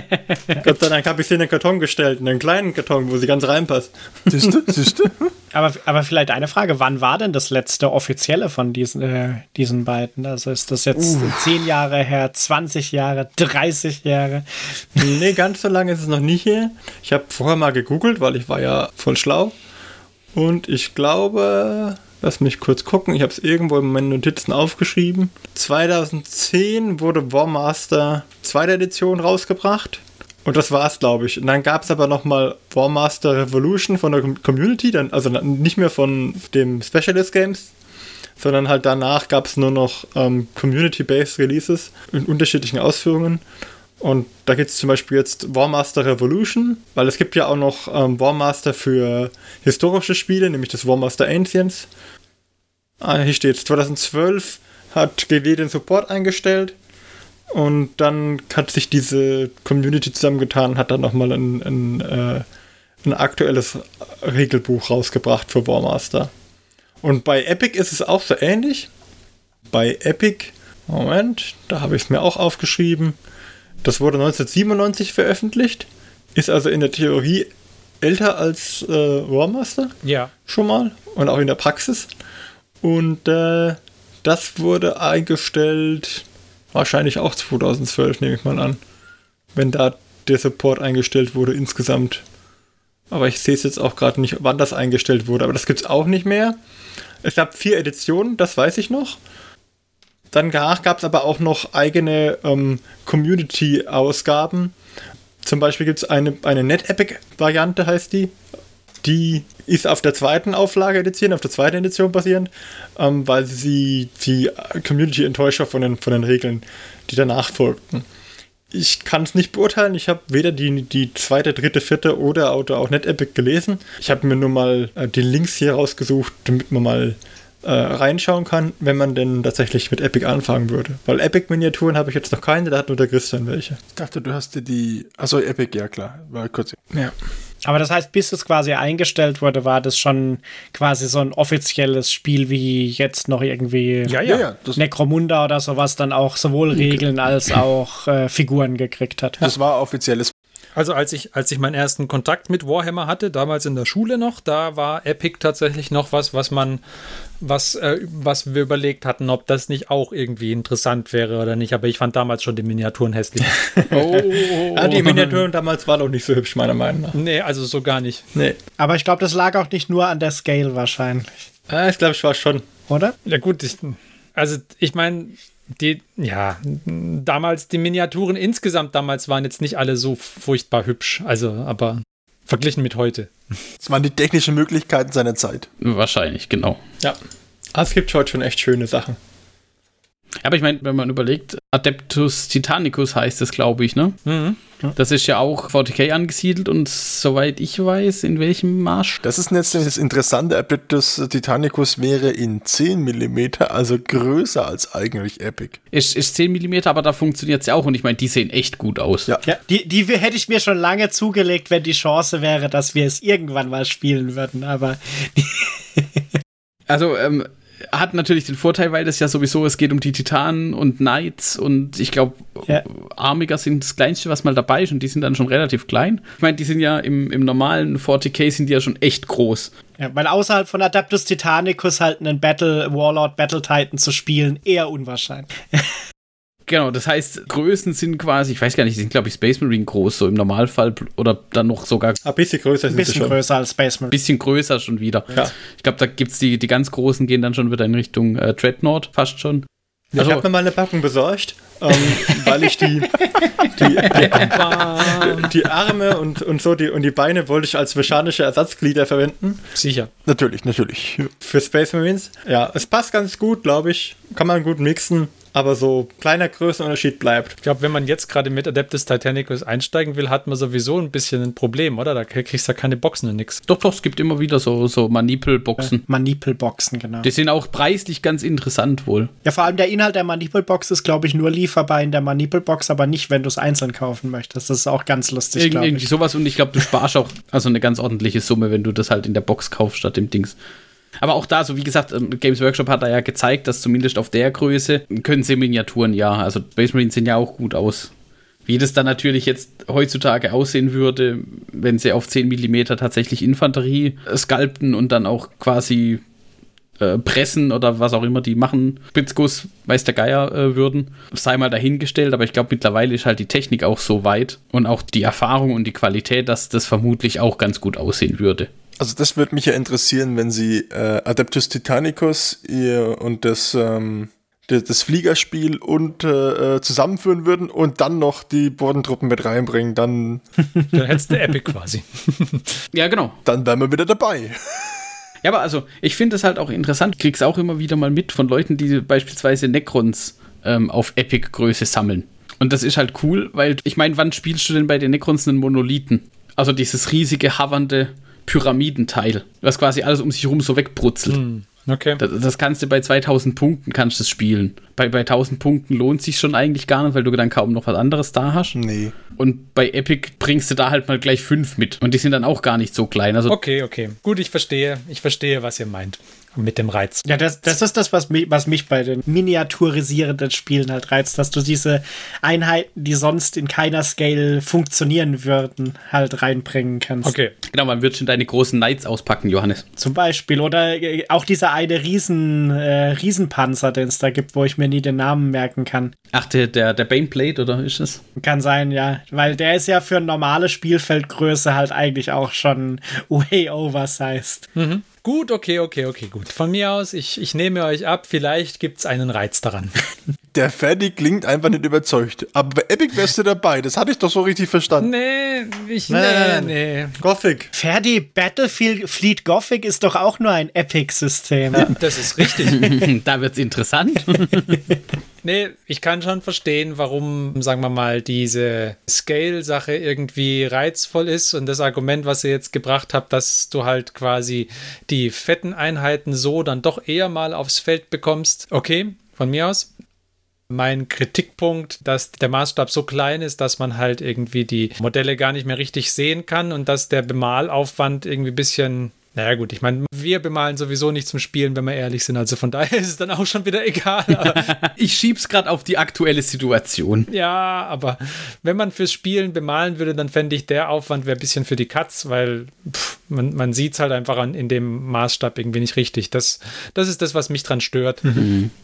(laughs) Gott sei Dank habe ich sie in den Karton gestellt, in einen kleinen Karton, wo sie ganz reinpasst. Siehst du? Siehst du? Aber, aber vielleicht eine Frage, wann war denn das letzte offizielle von diesen, äh, diesen beiden? Also ist das jetzt 10 Jahre her, 20 Jahre, 30 Jahre? Nee, ganz so lange ist es noch nicht hier. Ich habe vorher mal gegoogelt, weil ich war ja voll schlau. Und ich glaube, lass mich kurz gucken, ich habe es irgendwo in meinen Notizen aufgeschrieben. 2010 wurde Warmaster 2. Edition rausgebracht. Und das war's, glaube ich. Und dann gab es aber nochmal Warmaster Revolution von der Com- Community, dann, also nicht mehr von dem Specialist Games, sondern halt danach gab es nur noch ähm, Community-Based Releases in unterschiedlichen Ausführungen. Und da gibt es zum Beispiel jetzt Warmaster Revolution, weil es gibt ja auch noch ähm, Warmaster für historische Spiele, nämlich das Warmaster Ancients. Ah, hier steht 2012 hat GW den Support eingestellt und dann hat sich diese Community zusammengetan und hat dann nochmal ein, ein, äh, ein aktuelles Regelbuch rausgebracht für Warmaster. Und bei Epic ist es auch so ähnlich. bei Epic. Moment, da habe ich es mir auch aufgeschrieben. Das wurde 1997 veröffentlicht. Ist also in der Theorie älter als äh, Warmaster Ja. schon mal und auch in der Praxis. Und äh, das wurde eingestellt, wahrscheinlich auch 2012, nehme ich mal an. Wenn da der Support eingestellt wurde insgesamt. Aber ich sehe es jetzt auch gerade nicht, wann das eingestellt wurde. Aber das gibt es auch nicht mehr. Es gab vier Editionen, das weiß ich noch. Dann gab es aber auch noch eigene ähm, Community-Ausgaben. Zum Beispiel gibt es eine, eine NetEpic-Variante, heißt die. Die ist auf der zweiten Auflage edition, auf der zweiten Edition basierend, ähm, weil sie die Community enttäuscht war von den, von den Regeln, die danach folgten. Ich kann es nicht beurteilen. Ich habe weder die, die zweite, dritte, vierte oder, oder auch NetEpic gelesen. Ich habe mir nur mal äh, die Links hier rausgesucht, damit man mal äh, reinschauen kann, wenn man denn tatsächlich mit Epic anfangen würde. Weil Epic-Miniaturen habe ich jetzt noch keine, da hat nur der Christian welche. Ich dachte, du hast dir die. Achso, Epic, ja klar. War kurz. Ja. Aber das heißt, bis es quasi eingestellt wurde, war das schon quasi so ein offizielles Spiel wie jetzt noch irgendwie Ja, Ja, ja. Necromunda oder sowas dann auch sowohl Regeln als auch äh, Figuren gekriegt hat. das war offizielles. Also als ich, als ich meinen ersten Kontakt mit Warhammer hatte, damals in der Schule noch, da war Epic tatsächlich noch was, was man, was, äh, was wir überlegt hatten, ob das nicht auch irgendwie interessant wäre oder nicht. Aber ich fand damals schon die Miniaturen hässlich. (laughs) Oh, Ah, die (laughs) Miniaturen damals waren auch nicht so hübsch, meiner Meinung nach. nee, also so gar nicht. Nee. Aber ich glaube, das lag auch nicht nur an der Scale wahrscheinlich, Ah, ich glaube, ich war schon. oder? Ja gut, ich, also ich meine, die, ja, damals die Miniaturen insgesamt damals waren jetzt nicht alle so furchtbar hübsch. Also, aber verglichen mit heute. Das waren die technischen Möglichkeiten seiner Zeit. Wahrscheinlich, genau. Ja. Ah, es gibt heute schon echt schöne Sachen. Aber ich meine, wenn man überlegt, Adeptus Titanicus heißt es, glaube ich, ne? Mhm. Das ist ja auch 40k angesiedelt und soweit ich weiß, in welchem Marsch? Das ist jetzt das Interessante. Adeptus Titanicus wäre in 10 mm, also größer als eigentlich Epic. Ist, ist 10 mm, aber da funktioniert es ja auch und ich meine, die sehen echt gut aus. Ja. Ja, die, die hätte ich mir schon lange zugelegt, wenn die Chance wäre, dass wir es irgendwann mal spielen würden. Aber Also, ähm, hat natürlich den Vorteil, weil das ja sowieso, es geht um die Titanen und Knights und ich glaube, Ja. Armiger sind das Kleinste, was mal dabei ist und die sind dann schon relativ klein. Ich meine, die sind ja im, im normalen 40k sind die ja schon echt groß. ja, weil außerhalb von Adeptus Titanicus halt einen Battle Warlord Battle Titan zu spielen eher unwahrscheinlich. (laughs) Genau, das heißt, Größen sind quasi, ich weiß gar nicht, die sind glaube ich Space Marine groß, so im Normalfall oder dann noch sogar Ein bisschen größer Ein sind sie bisschen schon. größer als Space Marine. bisschen größer schon wieder. Ja. Ich glaube, da gibt es die, die ganz großen gehen dann schon wieder in Richtung äh, Dreadnought, fast schon. Ich Also- habe mir mal eine Packung besorgt, ähm, weil ich die, die, die, (laughs) die Arme und, und so die, und die Beine wollte ich als mechanische Ersatzglieder verwenden Sicher. Natürlich, natürlich. für Space Marines. Ja, es passt ganz gut, glaube ich. Kann man gut mixen, aber so kleiner Größenunterschied bleibt. Ich glaube, wenn man jetzt gerade mit Adeptus Titanicus einsteigen will, hat man sowieso ein bisschen ein Problem, oder? Da kriegst du ja keine Boxen und nix. Doch, doch, es gibt immer wieder so, so Manipelboxen. Manipelboxen, genau. Die sind auch preislich ganz interessant wohl. Ja, vor allem der Inhalt der Manipelbox ist, glaube ich, nur lieferbar in der Manipelbox, aber nicht, wenn du es einzeln kaufen möchtest. Das ist auch ganz lustig, Irg irgendwie ich. sowas und ich glaube, du sparst auch also eine ganz ordentliche Summe, wenn du das halt in der Box kaufst statt im Dings. Aber auch da, so wie gesagt, ähm, Games Workshop hat da ja gezeigt, dass zumindest auf der Größe können sie Miniaturen ja. Also Space Marines sehen ja auch gut aus. Wie das dann natürlich jetzt heutzutage aussehen würde, wenn sie auf 10 mm tatsächlich Infanterie sculpten und dann auch quasi äh, pressen oder was auch immer die machen, Spitzguss, weiß der Geier äh, würden, sei mal dahingestellt, aber ich glaube mittlerweile ist halt die Technik auch so weit und auch die Erfahrung und die Qualität, dass das vermutlich auch ganz gut aussehen würde. Also das würde mich ja interessieren, wenn sie äh, Adeptus Titanicus ihr und das, ähm, das, das Fliegerspiel und äh, äh, zusammenführen würden und dann noch die Bodentruppen mit reinbringen, dann, (laughs) Dann hättest du Epic quasi. (laughs) Ja, genau. dann wären wir wieder dabei. (laughs) Ja, aber also, ich finde es halt auch interessant, krieg's auch immer wieder mal mit von Leuten, die beispielsweise Necrons ähm, auf Epic-Größe sammeln. Und das ist halt cool, weil, ich meine, wann spielst du denn bei den Necrons einen Monolithen? Also dieses riesige, havernde Pyramidenteil, was quasi alles um sich herum so wegbrutzelt. Okay. Das, das kannst du bei 2000 Punkten kannst du das spielen. Bei, bei 1000 Punkten lohnt sich schon eigentlich gar nicht, weil du dann kaum noch was anderes da hast. Nee. Und bei Epic bringst du da halt mal gleich fünf mit. Und die sind dann auch gar nicht so klein. Also Okay, okay. Gut, ich verstehe. Ich verstehe, was ihr meint. Mit dem Reiz. Ja, das, das ist das, was mich, was mich bei den miniaturisierenden Spielen halt reizt, dass du diese Einheiten, die sonst in keiner Scale funktionieren würden, halt reinbringen kannst. Okay. Genau, man wird schon deine großen Knights auspacken, Johannes. Zum Beispiel. Oder äh, auch dieser eine Riesen, äh, Riesenpanzer, den es da gibt, wo ich mir nie den Namen merken kann. Ach, der, der, der Baneblade, oder ist es? Kann sein, ja. Weil der ist ja für normale Spielfeldgröße halt eigentlich auch schon (laughs) way oversized. Mhm. Gut, okay, okay, okay, gut. Von mir aus, ich, ich nehme euch ab, vielleicht gibt es einen Reiz daran. (laughs) Der Ferdi klingt einfach nicht überzeugt. Aber bei Epic wärst du dabei, das hatte ich doch so richtig verstanden. Nee, ich, nee, nein. nee. Gothic. Ferdi, Battlefield Fleet Gothic ist doch auch nur ein Epic-System. Das ist richtig. (laughs) da wird's interessant. (laughs) Nee, ich kann schon verstehen, warum, sagen wir mal, diese Scale-Sache irgendwie reizvoll ist und das Argument, was ihr jetzt gebracht habt, dass du halt quasi die fetten Einheiten so dann doch eher mal aufs Feld bekommst. Okay, von mir aus. Mein Kritikpunkt, dass der Maßstab so klein ist, dass man halt irgendwie die Modelle gar nicht mehr richtig sehen kann und dass der Bemalaufwand irgendwie ein bisschen naja gut, ich meine, wir bemalen sowieso nicht zum Spielen, wenn wir ehrlich sind. Also von daher (laughs) ist es dann auch schon wieder egal. Aber, (laughs) ich schieb's gerade auf die aktuelle Situation. ja, aber wenn man fürs Spielen bemalen würde, dann fände ich, der Aufwand wäre ein bisschen für die Katz, weil pff, man, man sieht es halt einfach an, in dem Maßstab irgendwie nicht richtig. Das, das ist das, was mich dran stört.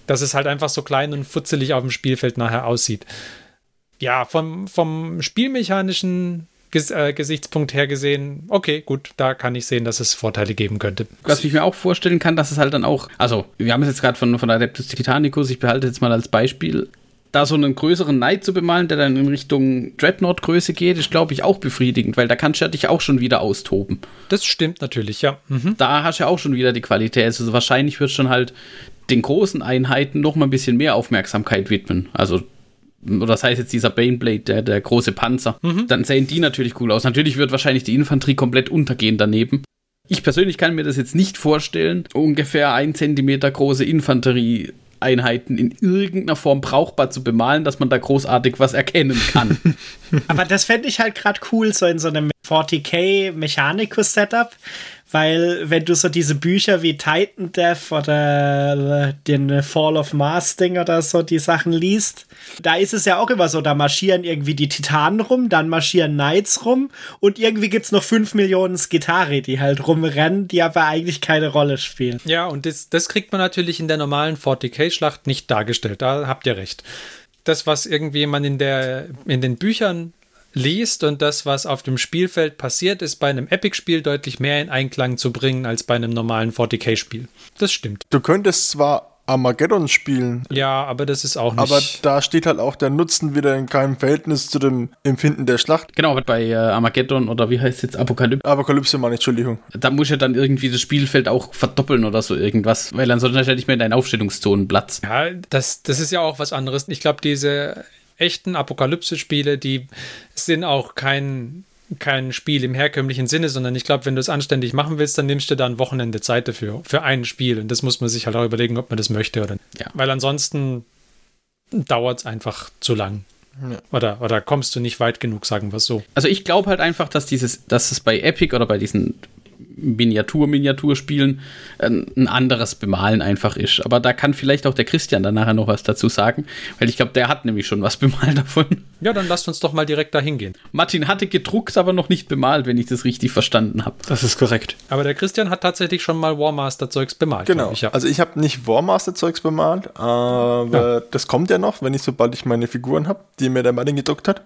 Dass es halt einfach so klein und futzelig auf dem Spielfeld nachher aussieht. Ja, vom, vom spielmechanischen Ges äh, Gesichtspunkt her gesehen, okay, gut, da kann ich sehen, dass es Vorteile geben könnte. Was ich mir auch vorstellen kann, dass es halt dann auch, also wir haben es jetzt gerade von, von Adeptus Titanicus, ich behalte jetzt mal als Beispiel, da so einen größeren Knight zu bemalen, der dann in Richtung Dreadnought-Größe geht, ist, glaube ich, auch befriedigend, weil da kannst du ja dich auch schon wieder austoben. Das stimmt natürlich, ja. Mhm. Da hast du ja auch schon wieder die Qualität. Also wahrscheinlich wird schon halt den großen Einheiten noch mal ein bisschen mehr Aufmerksamkeit widmen. Also oder das heißt jetzt dieser Baneblade, der, der große Panzer, dann sehen die natürlich cool aus. Natürlich wird wahrscheinlich die Infanterie komplett untergehen daneben. Ich persönlich kann mir das jetzt nicht vorstellen, ungefähr ein Zentimeter große Infanterieeinheiten in irgendeiner Form brauchbar zu bemalen, dass man da großartig was erkennen kann. (laughs) Aber das fände ich halt gerade cool, so in so einem 40k Mechanicus-Setup, weil wenn du so diese Bücher wie Titan Death oder den Fall of Mars Ding oder so die Sachen liest, da ist es ja auch immer so, da marschieren irgendwie die Titanen rum, dann marschieren Knights rum und irgendwie gibt es noch 5 Millionen Skitari, die halt rumrennen, die aber eigentlich keine Rolle spielen. Ja, und das, das kriegt man natürlich in der normalen 40k-Schlacht nicht dargestellt. Da habt ihr recht. Das, was irgendwie man in, der, in den Büchern liest und das, was auf dem Spielfeld passiert, ist bei einem Epic-Spiel deutlich mehr in Einklang zu bringen als bei einem normalen 40k-Spiel. Das stimmt. Du könntest zwar Armageddon spielen, Ja, aber das ist auch nicht. aber da steht halt auch der Nutzen wieder in keinem Verhältnis zu dem Empfinden der Schlacht. genau, aber bei äh, Armageddon oder wie heißt es jetzt Apokalypse, Apokalypse, meine Entschuldigung. da muss ja dann irgendwie das Spielfeld auch verdoppeln oder so irgendwas, weil ansonsten hast du ja nicht mehr in deinen Aufstellungszonen Platz. Ja, das, das ist ja auch was anderes. Ich glaube, diese echten Apokalypse-Spiele, die sind auch kein, kein Spiel im herkömmlichen Sinne, sondern ich glaube, wenn du es anständig machen willst, dann nimmst du da ein Wochenende Zeit dafür, für ein Spiel. Und das muss man sich halt auch überlegen, ob man das möchte oder nicht. Ja. Weil ansonsten dauert es einfach zu lang. Ja. Oder, oder kommst du nicht weit genug, sagen wir es so. Also ich glaube halt einfach, dass dieses, dass es bei Epic oder bei diesen Miniatur-Miniaturspielen ein anderes Bemalen einfach ist. Aber da kann vielleicht auch der Christian dann nachher noch was dazu sagen, weil ich glaube, der hat nämlich schon was (laughs) bemalt davon. Ja, dann lasst uns doch mal direkt dahin gehen. Martin hatte gedruckt, aber noch nicht bemalt, wenn ich das richtig verstanden habe. Das ist korrekt. Aber der Christian hat tatsächlich schon mal Warmaster-Zeugs bemalt. Genau. Ich, ja. Also ich habe nicht Warmaster-Zeugs bemalt, aber das kommt ja noch, wenn ich sobald ich meine Figuren habe, die mir der Martin gedruckt hat.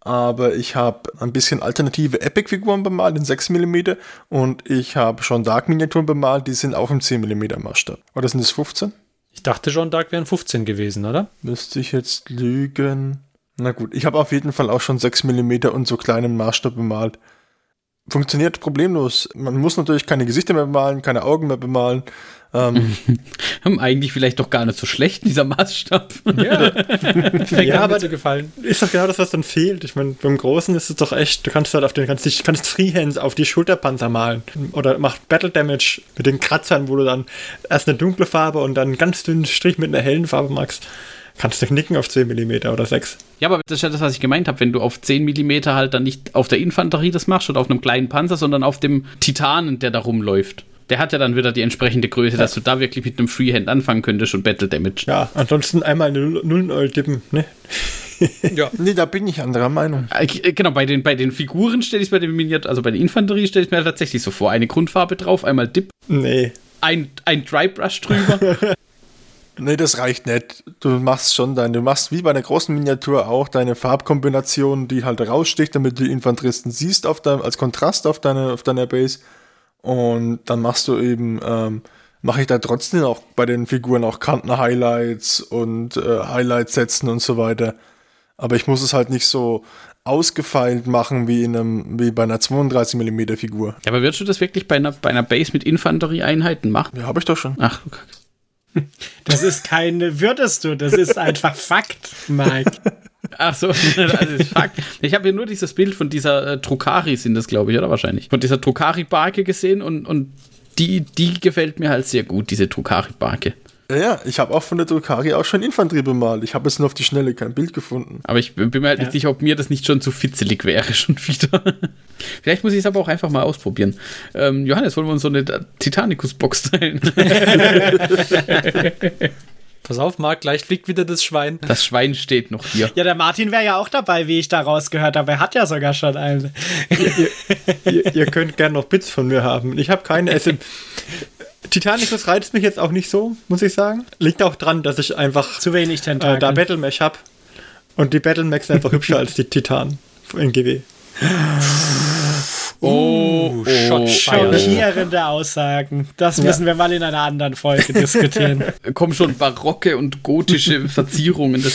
Aber ich habe ein bisschen alternative Epic-Figuren bemalt in 6 mm und ich habe schon Dark-Miniaturen bemalt, die sind auch im 10 mm Maßstab. Oder sind es 15? ich dachte schon, Dark wären 15 gewesen, oder? Müsste ich jetzt lügen. Na gut, ich habe auf jeden Fall auch schon 6 mm und so kleinen Maßstab bemalt. Funktioniert problemlos. Man muss natürlich keine Gesichter mehr bemalen, keine Augen mehr bemalen. Ähm, (laughs) Hm, Eigentlich vielleicht doch gar nicht so schlecht, dieser Maßstab. Ja, (laughs) Ja, aber- zu gefallen. Ist doch genau das, was dann fehlt. Ich meine, beim Großen ist es doch echt, du kannst halt auf den, kannst dich, kannst Freehands auf die Schulterpanzer malen. Oder macht Battle Damage mit den Kratzern, wo du dann erst eine dunkle Farbe und dann einen ganz dünnen Strich mit einer hellen Farbe machst. Kannst du knicken auf 10 mm oder 6. Ja, aber das ist ja das, was ich gemeint habe. Wenn du auf 10 mm halt dann nicht auf der Infanterie das machst oder auf einem kleinen Panzer, sondern auf dem Titanen, der da rumläuft. Der hat ja dann wieder die entsprechende Größe, dass du da wirklich mit einem Freehand anfangen könntest und Battle Damage. Ja, ansonsten einmal eine Nullen tippen, ne? ja. (laughs) Nee, da bin ich anderer Meinung. Äh, genau, bei den, bei den Figuren stelle ich es bei den Miniaturen, also bei der Infanterie stelle ich mir tatsächlich so vor. Eine Grundfarbe drauf, einmal Dip. Nee. Ein, ein Dry Brush drüber. (laughs) Nee, das reicht nicht. Du machst schon deine, du machst wie bei einer großen Miniatur auch deine Farbkombination, die halt raussticht, damit du die Infanteristen siehst auf dein, als Kontrast auf, deine, auf deiner Base. Und dann machst du eben, ähm, mache ich da trotzdem auch bei den Figuren auch Kanten-Highlights und äh, Highlights setzen und so weiter. Aber ich muss es halt nicht so ausgefeilt machen wie, in einem, wie bei einer 32 mm Figur. Ja, aber würdest du das wirklich bei einer, bei einer Base mit Infanterieeinheiten machen? Ja, habe ich doch schon. Ach, okay. Das ist keine würdest du, das ist einfach Fakt, Mike. (laughs) Ach so, (laughs) das ist Fakt. Ich habe hier nur dieses Bild von dieser äh, Trokari, sind das, glaube ich, oder wahrscheinlich? Von dieser Trokari-Barke gesehen und, und die, die gefällt mir halt sehr gut, diese Trokari-Barke. Ja, ja, ich habe auch von der Drukari auch schon Infanterie bemalt. Ich habe jetzt nur auf die Schnelle kein Bild gefunden. Aber ich bin mir halt ja. nicht sicher, ob mir das nicht schon zu fitzelig wäre, schon wieder. (laughs) Vielleicht muss ich es aber auch einfach mal ausprobieren. Ähm, Johannes, wollen wir uns so eine Titanicus-Box teilen? (laughs) Pass auf, Marc, gleich fliegt wieder das Schwein. Das Schwein steht noch hier. Ja, der Martin wäre ja auch dabei, wie ich da rausgehört habe. Er hat ja sogar schon einen. ihr, ihr, ihr, könnt gerne noch Bits von mir haben. Ich habe keine. Also, Titanicus reizt mich jetzt auch nicht so, muss ich sagen. Liegt auch dran, dass ich einfach zu wenig Tentakel. Äh, da Battlemech habe. Und die Battlemechs sind einfach hübscher als die Titan in GW. Oh, oh schockierende Aussagen. Das müssen wir mal in einer anderen Folge diskutieren. (laughs) Kommen schon barocke und gotische Verzierungen. Das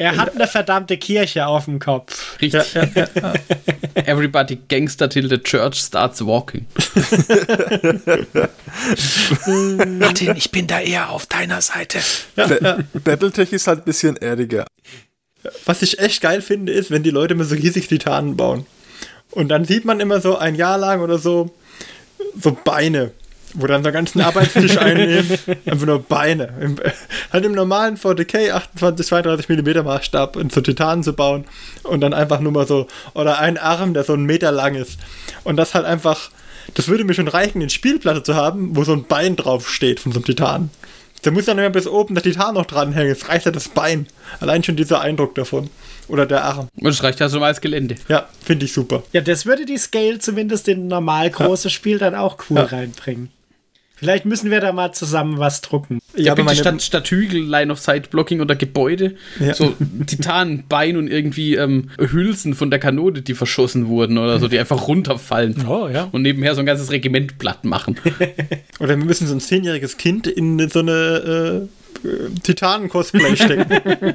er hat eine verdammte Kirche auf dem Kopf. Richtig. Ja, ja, ja. Everybody gangster till the church starts walking. (laughs) Martin, ich bin da eher auf deiner Seite. Battletech ist halt ein bisschen erdiger. Was ich echt geil finde, ist, wenn die Leute mir so riesig Titanen bauen. Und dann sieht man immer so ein Jahr lang oder so, so Beine wo dann so einen ganzen Arbeitstisch (laughs) einnehmen, einfach nur Beine. Im, halt im normalen 4DK 28, 32 mm Maßstab in so Titanen zu bauen und dann einfach nur mal so, oder ein Arm, der so einen Meter lang ist. Und das halt einfach, das würde mir schon reichen, eine Spielplatte zu haben, wo so ein Bein drauf steht von so einem Titan. Da muss dann immer bis oben der Titan noch dranhängen. Es reicht ja das Bein. Allein schon dieser Eindruck davon. Oder der Arm. Und es reicht ja so als Gelände. Ja, finde ich super. Ja, das würde die Scale zumindest in normal großes ja. Spiel dann auch cool ja. reinbringen. Vielleicht müssen wir da mal zusammen was drucken. Ja, aber meine statt, statt Hügel, Line of Sight Blocking oder Gebäude, ja. so Titanenbein und irgendwie ähm, Hülsen von der Kanone, die verschossen wurden oder so, die einfach runterfallen. (laughs) Oh, ja. Und nebenher so ein ganzes Regiment platt machen. (laughs) oder wir müssen so ein zehnjähriges Kind in so eine äh, Titanen-Cosplay stecken.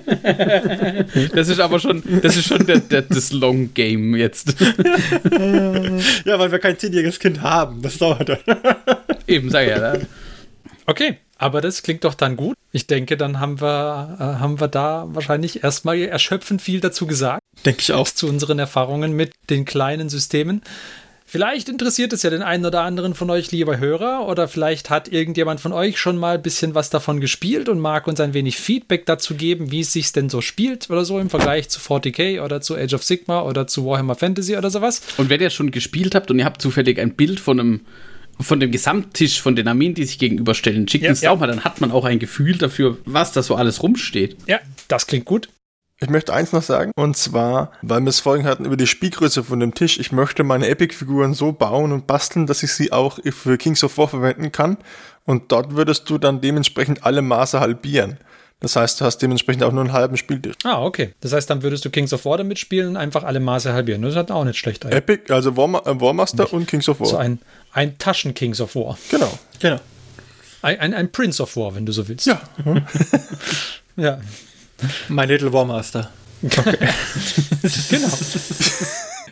(laughs) das ist aber schon, das ist schon der, der, das Long Game jetzt. (laughs) ja, weil wir kein zehnjähriges Kind haben. Das dauert dann. (laughs) Eben, sag ja. Ne? Okay, aber das klingt doch dann gut. Ich denke, dann haben wir, äh, haben wir da wahrscheinlich erstmal erschöpfend viel dazu gesagt. Denke ich auch. Zu unseren Erfahrungen mit den kleinen Systemen. Vielleicht interessiert es ja den einen oder anderen von euch, lieber Hörer, oder vielleicht hat irgendjemand von euch schon mal ein bisschen was davon gespielt und mag uns ein wenig Feedback dazu geben, wie es sich denn so spielt oder so im Vergleich zu 40k oder zu Age of Sigma oder zu Warhammer Fantasy oder sowas. Und wenn ihr schon gespielt habt und ihr habt zufällig ein Bild von einem von dem Gesamttisch von den Armeen, die sich gegenüberstellen, schickt ja, uns ja. auch mal, dann hat man auch ein Gefühl dafür, was da so alles rumsteht. Ja, das klingt gut. Ich möchte eins noch sagen, und zwar, weil wir es vorhin hatten über die Spielgröße von dem Tisch. Ich möchte meine Epic-Figuren so bauen und basteln, dass ich sie auch für Kings of War verwenden kann. Und dort würdest du dann dementsprechend alle Maße halbieren. Das heißt, du hast dementsprechend auch nur einen halben Spieltisch. Ah, okay. Das heißt, dann würdest du Kings of War damit spielen und einfach alle Maße halbieren. Das ist auch nicht schlecht. Eigentlich. Epic, also War, äh, Warmaster nicht. und Kings of War. So ein, ein Taschen-Kings of War. Genau. Genau. Ein, ein, ein Prince of War, wenn du so willst. Ja. (laughs) ja. My Little War Master. Okay. (laughs) genau. (laughs)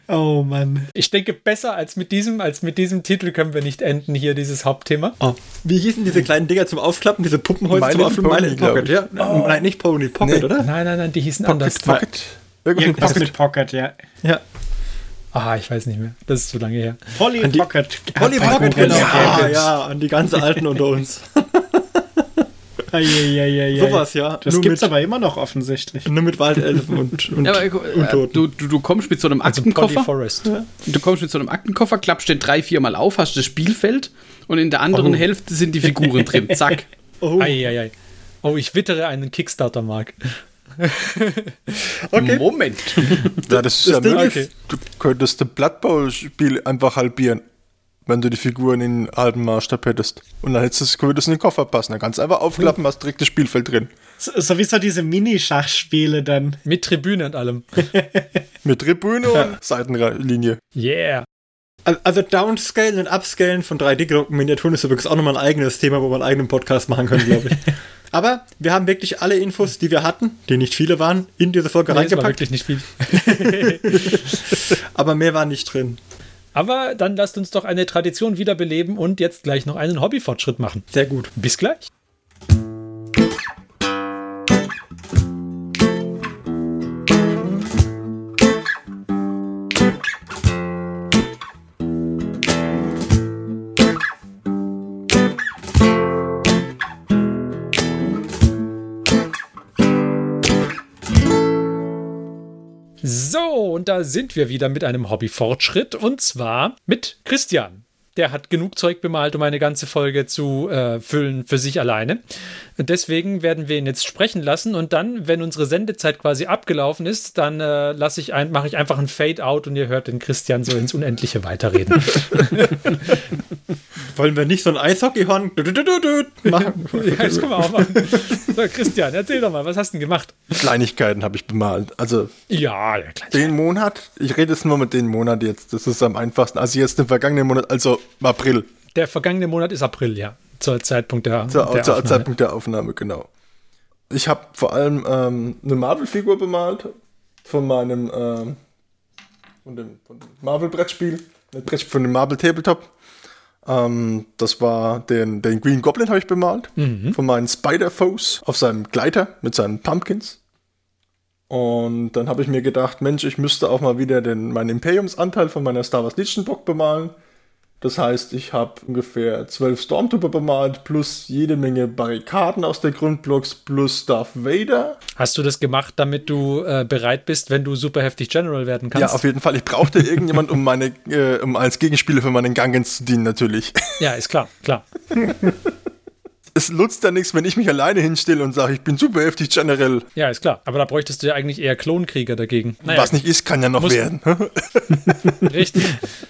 Oh Mann. Ich denke, besser als mit diesem, als mit diesem Titel können wir nicht enden hier, dieses Hauptthema. Oh. Wie hießen diese kleinen Dinger zum Aufklappen, diese Puppenhäuser zum Aufklappen? My Pocket, ja. Oh. Nein, nicht Pony, Pocket, nee. oder? Nein, nein, nein, die hießen Pocket, anders. Pocket. Irgendwas Pocket. mit Pocket, ja. Ja. Ah, ich weiß nicht mehr. Das ist zu lange her. Polly Pocket. Polly Pocket, genau. Ja, ja, an die ganz Alten unter uns. (laughs) Eieieiei. Sowas, ja. Das gibt es aber immer noch offensichtlich. Nur mit Waldelfen und, (laughs) und, ja, aber, äh, du, du, du, kommst mit so einem also Aktenkoffer. Also ja. Du kommst mit so einem Aktenkoffer, klappst den drei, vier Mal auf, hast das Spielfeld und in der anderen Oh. Hälfte sind die Figuren drin. (laughs) Zack. Oh, Eieiei. Oh, ich wittere einen Kickstarter, Mark. (laughs) okay. Moment. Ja, das ist ja Ding möglich. ist- Du könntest das Blood Bowl-Spiel einfach halbieren, wenn du die Figuren in halben Maßstab hättest. Und dann hättest du es, würdest du in den Koffer passen. Dann kannst du einfach aufklappen, hast direkt das Spielfeld drin. So, sowieso diese Mini-Schachspiele dann. Mit Tribüne und allem. (laughs) Mit Tribüne und Seitenlinie. Yeah. Al- Also Downscalen und Upscalen von 3D-Miniaturen ist übrigens auch nochmal ein eigenes Thema, wo wir einen eigenen Podcast machen können, glaube ich. (laughs) Aber wir haben wirklich alle Infos, die wir hatten, die nicht viele waren, in diese Folge Nee, es war reingepackt, wirklich nicht viel. (laughs) aber mehr war nicht drin. Aber dann lasst uns doch eine Tradition wiederbeleben und jetzt gleich noch einen Hobbyfortschritt machen. Sehr gut. Bis gleich. Und da sind wir wieder mit einem Hobbyfortschritt und zwar mit Christian. Der hat genug Zeug bemalt, um eine ganze Folge zu äh, füllen für sich alleine. Und deswegen werden wir ihn jetzt sprechen lassen und dann, wenn unsere Sendezeit quasi abgelaufen ist, dann äh, lasse ich ein, mache ich einfach ein Fade-out und ihr hört den Christian so ins Unendliche weiterreden. (laughs) Wollen wir nicht so ein Eishockeyhorn machen? (laughs) ja, das können wir auch machen. So, Christian, erzähl doch mal, was hast du denn gemacht? Kleinigkeiten habe ich bemalt. Also Ja, den Monat, ich rede jetzt nur mit den Monat jetzt, das ist am einfachsten. Also jetzt den vergangenen Monat, also April, Der vergangene Monat ist April, ja. Zur Zeitpunkt der, zur, der zur Aufnahme. Zeitpunkt der Aufnahme, genau. Ich habe vor allem ähm, eine Marvel-Figur bemalt von meinem ähm, von dem, von dem Marvel-Brettspiel, von dem Marvel Tabletop. Ähm, das war den, den Green Goblin habe ich bemalt, von meinen Spider-Foes auf seinem Gleiter mit seinen Pumpkins. Und dann habe ich mir gedacht, Mensch, ich müsste auch mal wieder den, meinen Imperiumsanteil von meiner Star Wars Legion Bock bemalen. Das heißt, ich habe ungefähr zwölf Stormtrooper bemalt, plus jede Menge Barrikaden aus der Grundblocks, plus Darth Vader. Hast du das gemacht, damit du äh, bereit bist, wenn du super heftig General werden kannst? Ja, auf jeden Fall. Ich brauchte irgendjemand, um meine, äh, um als Gegenspieler für meinen Gangens zu dienen, natürlich. Ja, ist klar, klar. (laughs) Es nutzt ja nichts, wenn ich mich alleine hinstelle und sage, ich bin super heftig generell. Ja, ist klar. Aber da bräuchtest du ja eigentlich eher Klonkrieger dagegen. Naja, Was nicht ist, kann ja noch werden. (laughs) richtig.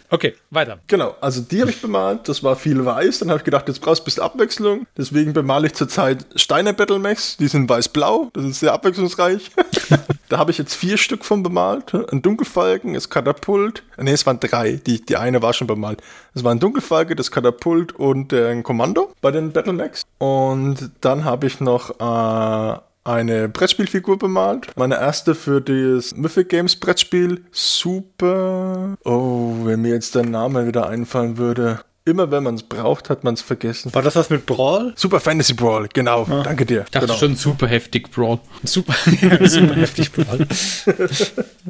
Okay, weiter. Genau, also die habe ich bemalt, das war viel weiß, dann habe ich gedacht, jetzt brauchst du ein bisschen Abwechslung, deswegen bemale ich zurzeit Steiner Battle Max, die sind weiß-blau, das ist sehr abwechslungsreich. (laughs) da habe ich jetzt vier Stück von bemalt, ein Dunkelfalken, das Katapult, ne, es waren drei, die, die eine war schon bemalt. Es war ein Dunkelfalke, das Katapult und äh, ein Kommando bei den Battle Max. Und dann habe ich noch äh, eine Brettspielfigur bemalt. Meine erste für das Mythic Games Brettspiel. Super. Oh, wenn mir jetzt der Name wieder einfallen würde. Immer wenn man es braucht, hat man es vergessen. War das was mit Brawl? Super Fantasy Brawl, genau. Danke dir. Ich dachte genau. schon super heftig, Brawl. Super, (laughs) super heftig. Brawl.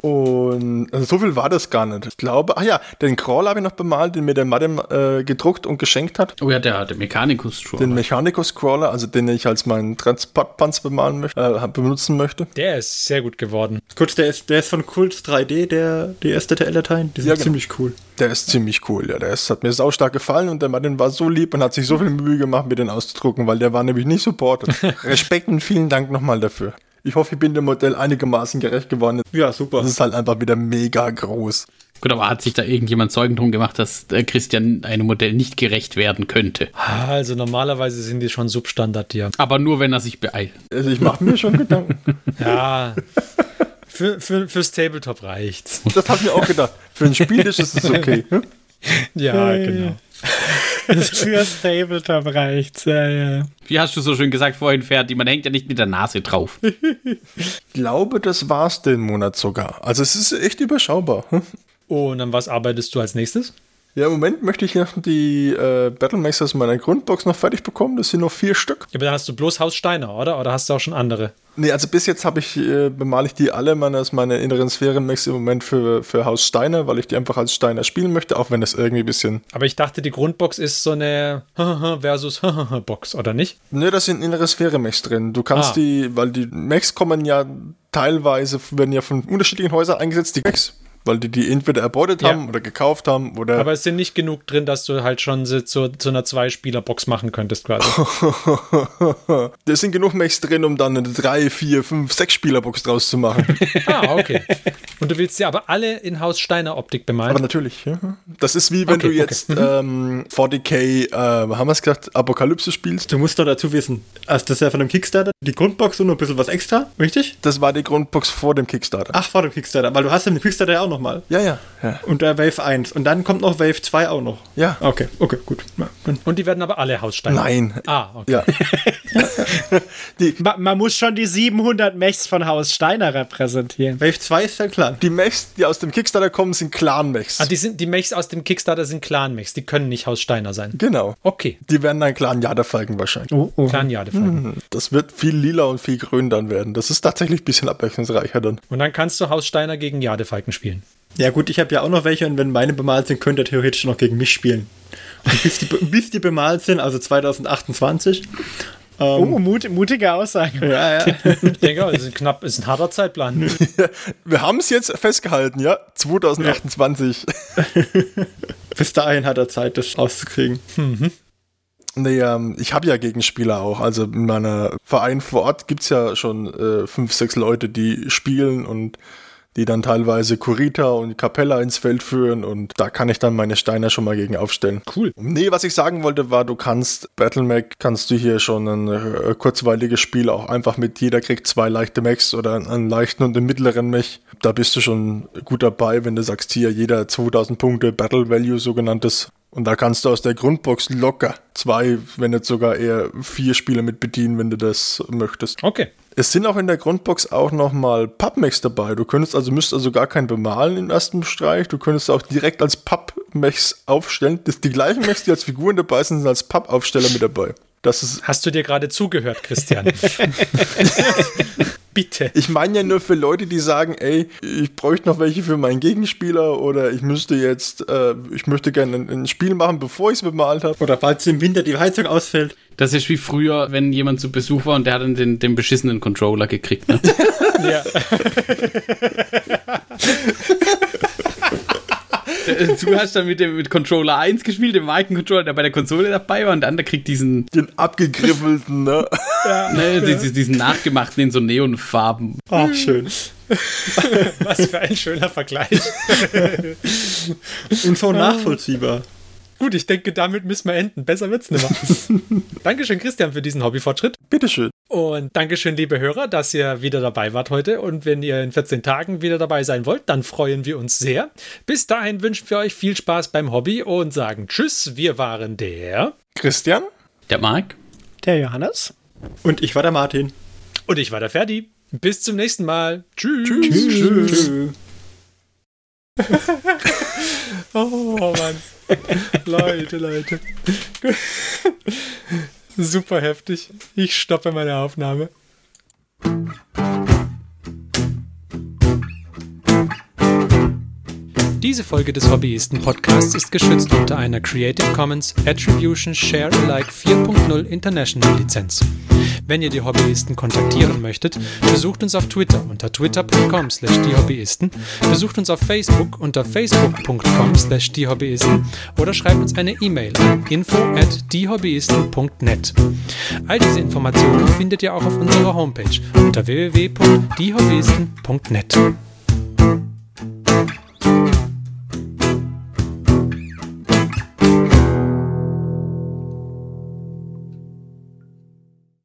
(laughs) Und also so viel war das gar nicht. Ich glaube, ach ja, den Crawl habe ich noch bemalt, den mir der Madame äh, gedruckt und geschenkt hat. Oh ja, der, der Mechanikus schon. Den Mechanicus Crawler, also den ich als meinen Transportpanzer bemalen möchte, äh, benutzen möchte. Der ist sehr gut geworden. Kurz, der ist, der ist von Kults 3D, der, die STL-Dateien. Die sind Ja, genau. ziemlich cool. Der ist ziemlich cool, ja. Der ist, hat mir saustark gefallen und der Martin war so lieb und hat sich so viel Mühe gemacht, mir den auszudrucken, weil der war nämlich nicht supported. (laughs) Respekt und vielen Dank nochmal dafür. Ich hoffe, ich bin dem Modell einigermaßen gerecht geworden. Ja, super. Das ist halt einfach wieder mega groß. Gut, aber hat sich da irgendjemand Sorgen drum gemacht, dass äh, Christian einem Modell nicht gerecht werden könnte? Also normalerweise sind die schon Substandard hier. Aber nur, wenn er sich beeilt. Also ich mache mir schon Gedanken. (laughs) Ja. Für, für, fürs Tabletop reicht's. Das habe ich mir auch gedacht. Für ein Spiel ist es okay. (laughs) Ja, genau. Fürs Tabletop reicht's. Ja, ja. Wie hast du so schön gesagt vorhin, Ferdi, man hängt ja nicht mit der Nase drauf. Ich glaube, das war's den Monat sogar. Also es ist echt überschaubar. Und an was arbeitest du als nächstes? Ja, im Moment möchte ich noch die äh, Battlemax aus meiner Grundbox noch fertig bekommen. Das sind noch vier Stück. Ja, aber dann hast du bloß Haus Steiner, oder? Oder hast du auch schon andere? Nee, also bis jetzt habe ich, äh, bemale ich die alle meine, aus meiner inneren Sphärenmax im Moment für, für Haus Steiner, weil ich die einfach als Steiner spielen möchte, auch wenn das irgendwie ein bisschen. Aber ich dachte, die Grundbox ist so eine (laughs) versus (laughs) Box, oder nicht? Ne, da sind innere Sphäre-Mechs drin. Du kannst Ah. die, weil die Mechs kommen ja teilweise, werden ja von unterschiedlichen Häusern eingesetzt, die Mechs. Weil die die entweder erbeutet Ja. haben oder gekauft haben oder Aber es sind nicht genug drin, dass du halt schon so zu, zu einer Zwei-Spieler-Box machen könntest quasi. (laughs) da sind genug Mechs drin, um dann eine 3, 4, 5, 6 Spielerbox draus zu machen. (laughs) ah, okay. Und du willst sie aber alle in Haus Steiner Optik bemalen? Aber natürlich, ja. Das ist wie wenn Okay, du jetzt ähm, 40k, äh, haben wir es gesagt, Apokalypse spielst. Du musst doch dazu wissen, also das ist ja von dem Kickstarter, die Grundbox und noch ein bisschen was extra, richtig? Das war die Grundbox vor dem Kickstarter. Ach, vor dem Kickstarter, weil du hast ja den Kickstarter ja auch nochmal. Ja, ja, ja. Und der Wave 1. Und dann kommt noch Wave 2 auch noch. Ja. Okay, okay, gut. Ja, Und die werden aber alle Haus Steiner. Nein. Ah, okay. Ja. (laughs) Ma man muss schon die 700 Mechs von Haus Steiner repräsentieren. Wave 2 ist ja klar. Die Mechs, die aus dem Kickstarter kommen, sind Clan-Mechs. Ah, die, sind, die Mechs aus dem Kickstarter sind Clan-Mechs. Die können nicht Haus Steiner sein. genau. Okay. Die werden dann Clan Jadefalken wahrscheinlich. Oh, oh. Clan Jadefalken. Das wird viel lila und viel grün dann werden. Das ist tatsächlich ein bisschen abwechslungsreicher dann. Und dann kannst du Haus Steiner gegen Jadefalken spielen. Ja gut, ich habe ja auch noch welche und wenn meine bemalt sind, könnt ihr theoretisch noch gegen mich spielen. Und bis die, (laughs) bis die bemalt sind, also 2028. Oh, mut, mutige Aussage. Ja, ja. (laughs) Ich denke, es ist ein knapp, ist ein harter Zeitplan. (laughs) Wir haben es jetzt festgehalten, ja? 2028. bis dahin hat er Zeit, das rauszukriegen. Nee, ähm, ich habe ja Gegenspieler auch. Also in meiner Verein vor Ort gibt's ja schon äh, fünf, sechs Leute, die spielen und die dann teilweise Kurita und Capella ins Feld führen und da kann ich dann meine Steiner schon mal gegen aufstellen. Cool. Nee, was ich sagen wollte war, du kannst Battle-Mac, kannst du hier schon ein äh, kurzweiliges Spiel auch einfach mit jeder kriegt zwei leichte Mechs oder einen, leichten und einen mittleren Mech. Da bist du schon gut dabei, wenn du sagst, hier jeder 2000 Punkte Battle Value sogenanntes. Und da kannst du aus der Grundbox locker zwei, wenn nicht sogar eher vier Spieler mit bedienen, wenn du das möchtest. Okay. Es sind auch in der Grundbox auch nochmal Pappmechs dabei. Du könntest also, müsst also gar kein bemalen im ersten Streich. Du könntest auch direkt als Pappmechs aufstellen. Das, die gleichen Mechs, die als Figuren dabei sind, sind als Pappaufsteller mit dabei. Das ist, Hast du dir gerade zugehört, Christian? (laughs) Bitte. ich meine ja nur für Leute, die sagen, ey, ich bräuchte noch welche für meinen Gegenspieler oder ich müsste jetzt, äh, ich möchte gerne ein, ein Spiel machen, bevor ich es bemalt habe. Oder falls im Winter die Heizung ausfällt. Das ist wie früher, wenn jemand zu Besuch war und der hat dann den, den beschissenen Controller gekriegt. Ne? (laughs) Ja. (laughs) (laughs) du hast dann mit dem mit Controller 1 gespielt, dem Markencontroller, der bei der Konsole dabei war, und der andere kriegt diesen, (laughs) Den abgegriffelten, ne? (laughs) ne, diesen, diesen nachgemachten in so Neonfarben. Ach, schön. Was für ein schöner Vergleich. Und so nachvollziehbar. Gut, ich denke, damit müssen wir enden. Besser wird's nicht mehr. (laughs) Dankeschön, Christian, für diesen Hobbyfortschritt. Bitteschön. Und Dankeschön, liebe Hörer, dass ihr wieder dabei wart heute. Und wenn ihr in 14 Tagen wieder dabei sein wollt, dann freuen wir uns sehr. Bis dahin wünschen wir euch viel Spaß beim Hobby und sagen Tschüss. Wir waren der. Christian? Der Marc? Der Johannes? Und ich war der Martin. Und ich war der Ferdi. Bis zum nächsten Mal. Tschüss. Tschüss. (laughs) (laughs) Oh Mann. (laughs) Leute, Leute. (laughs) Super heftig. Ich stoppe meine Aufnahme. Diese Folge des Hobbyisten-Podcasts ist geschützt unter einer Creative Commons Attribution Share Alike 4.0 International Lizenz. Wenn ihr die Hobbyisten kontaktieren möchtet, besucht uns auf Twitter unter twitter.com slash diehobbyisten, besucht uns auf Facebook unter facebook.com slash diehobbyisten oder schreibt uns eine E-Mail an info at diehobbyisten.net. All diese Informationen findet ihr auch auf unserer Homepage unter www.diehobbyisten.net.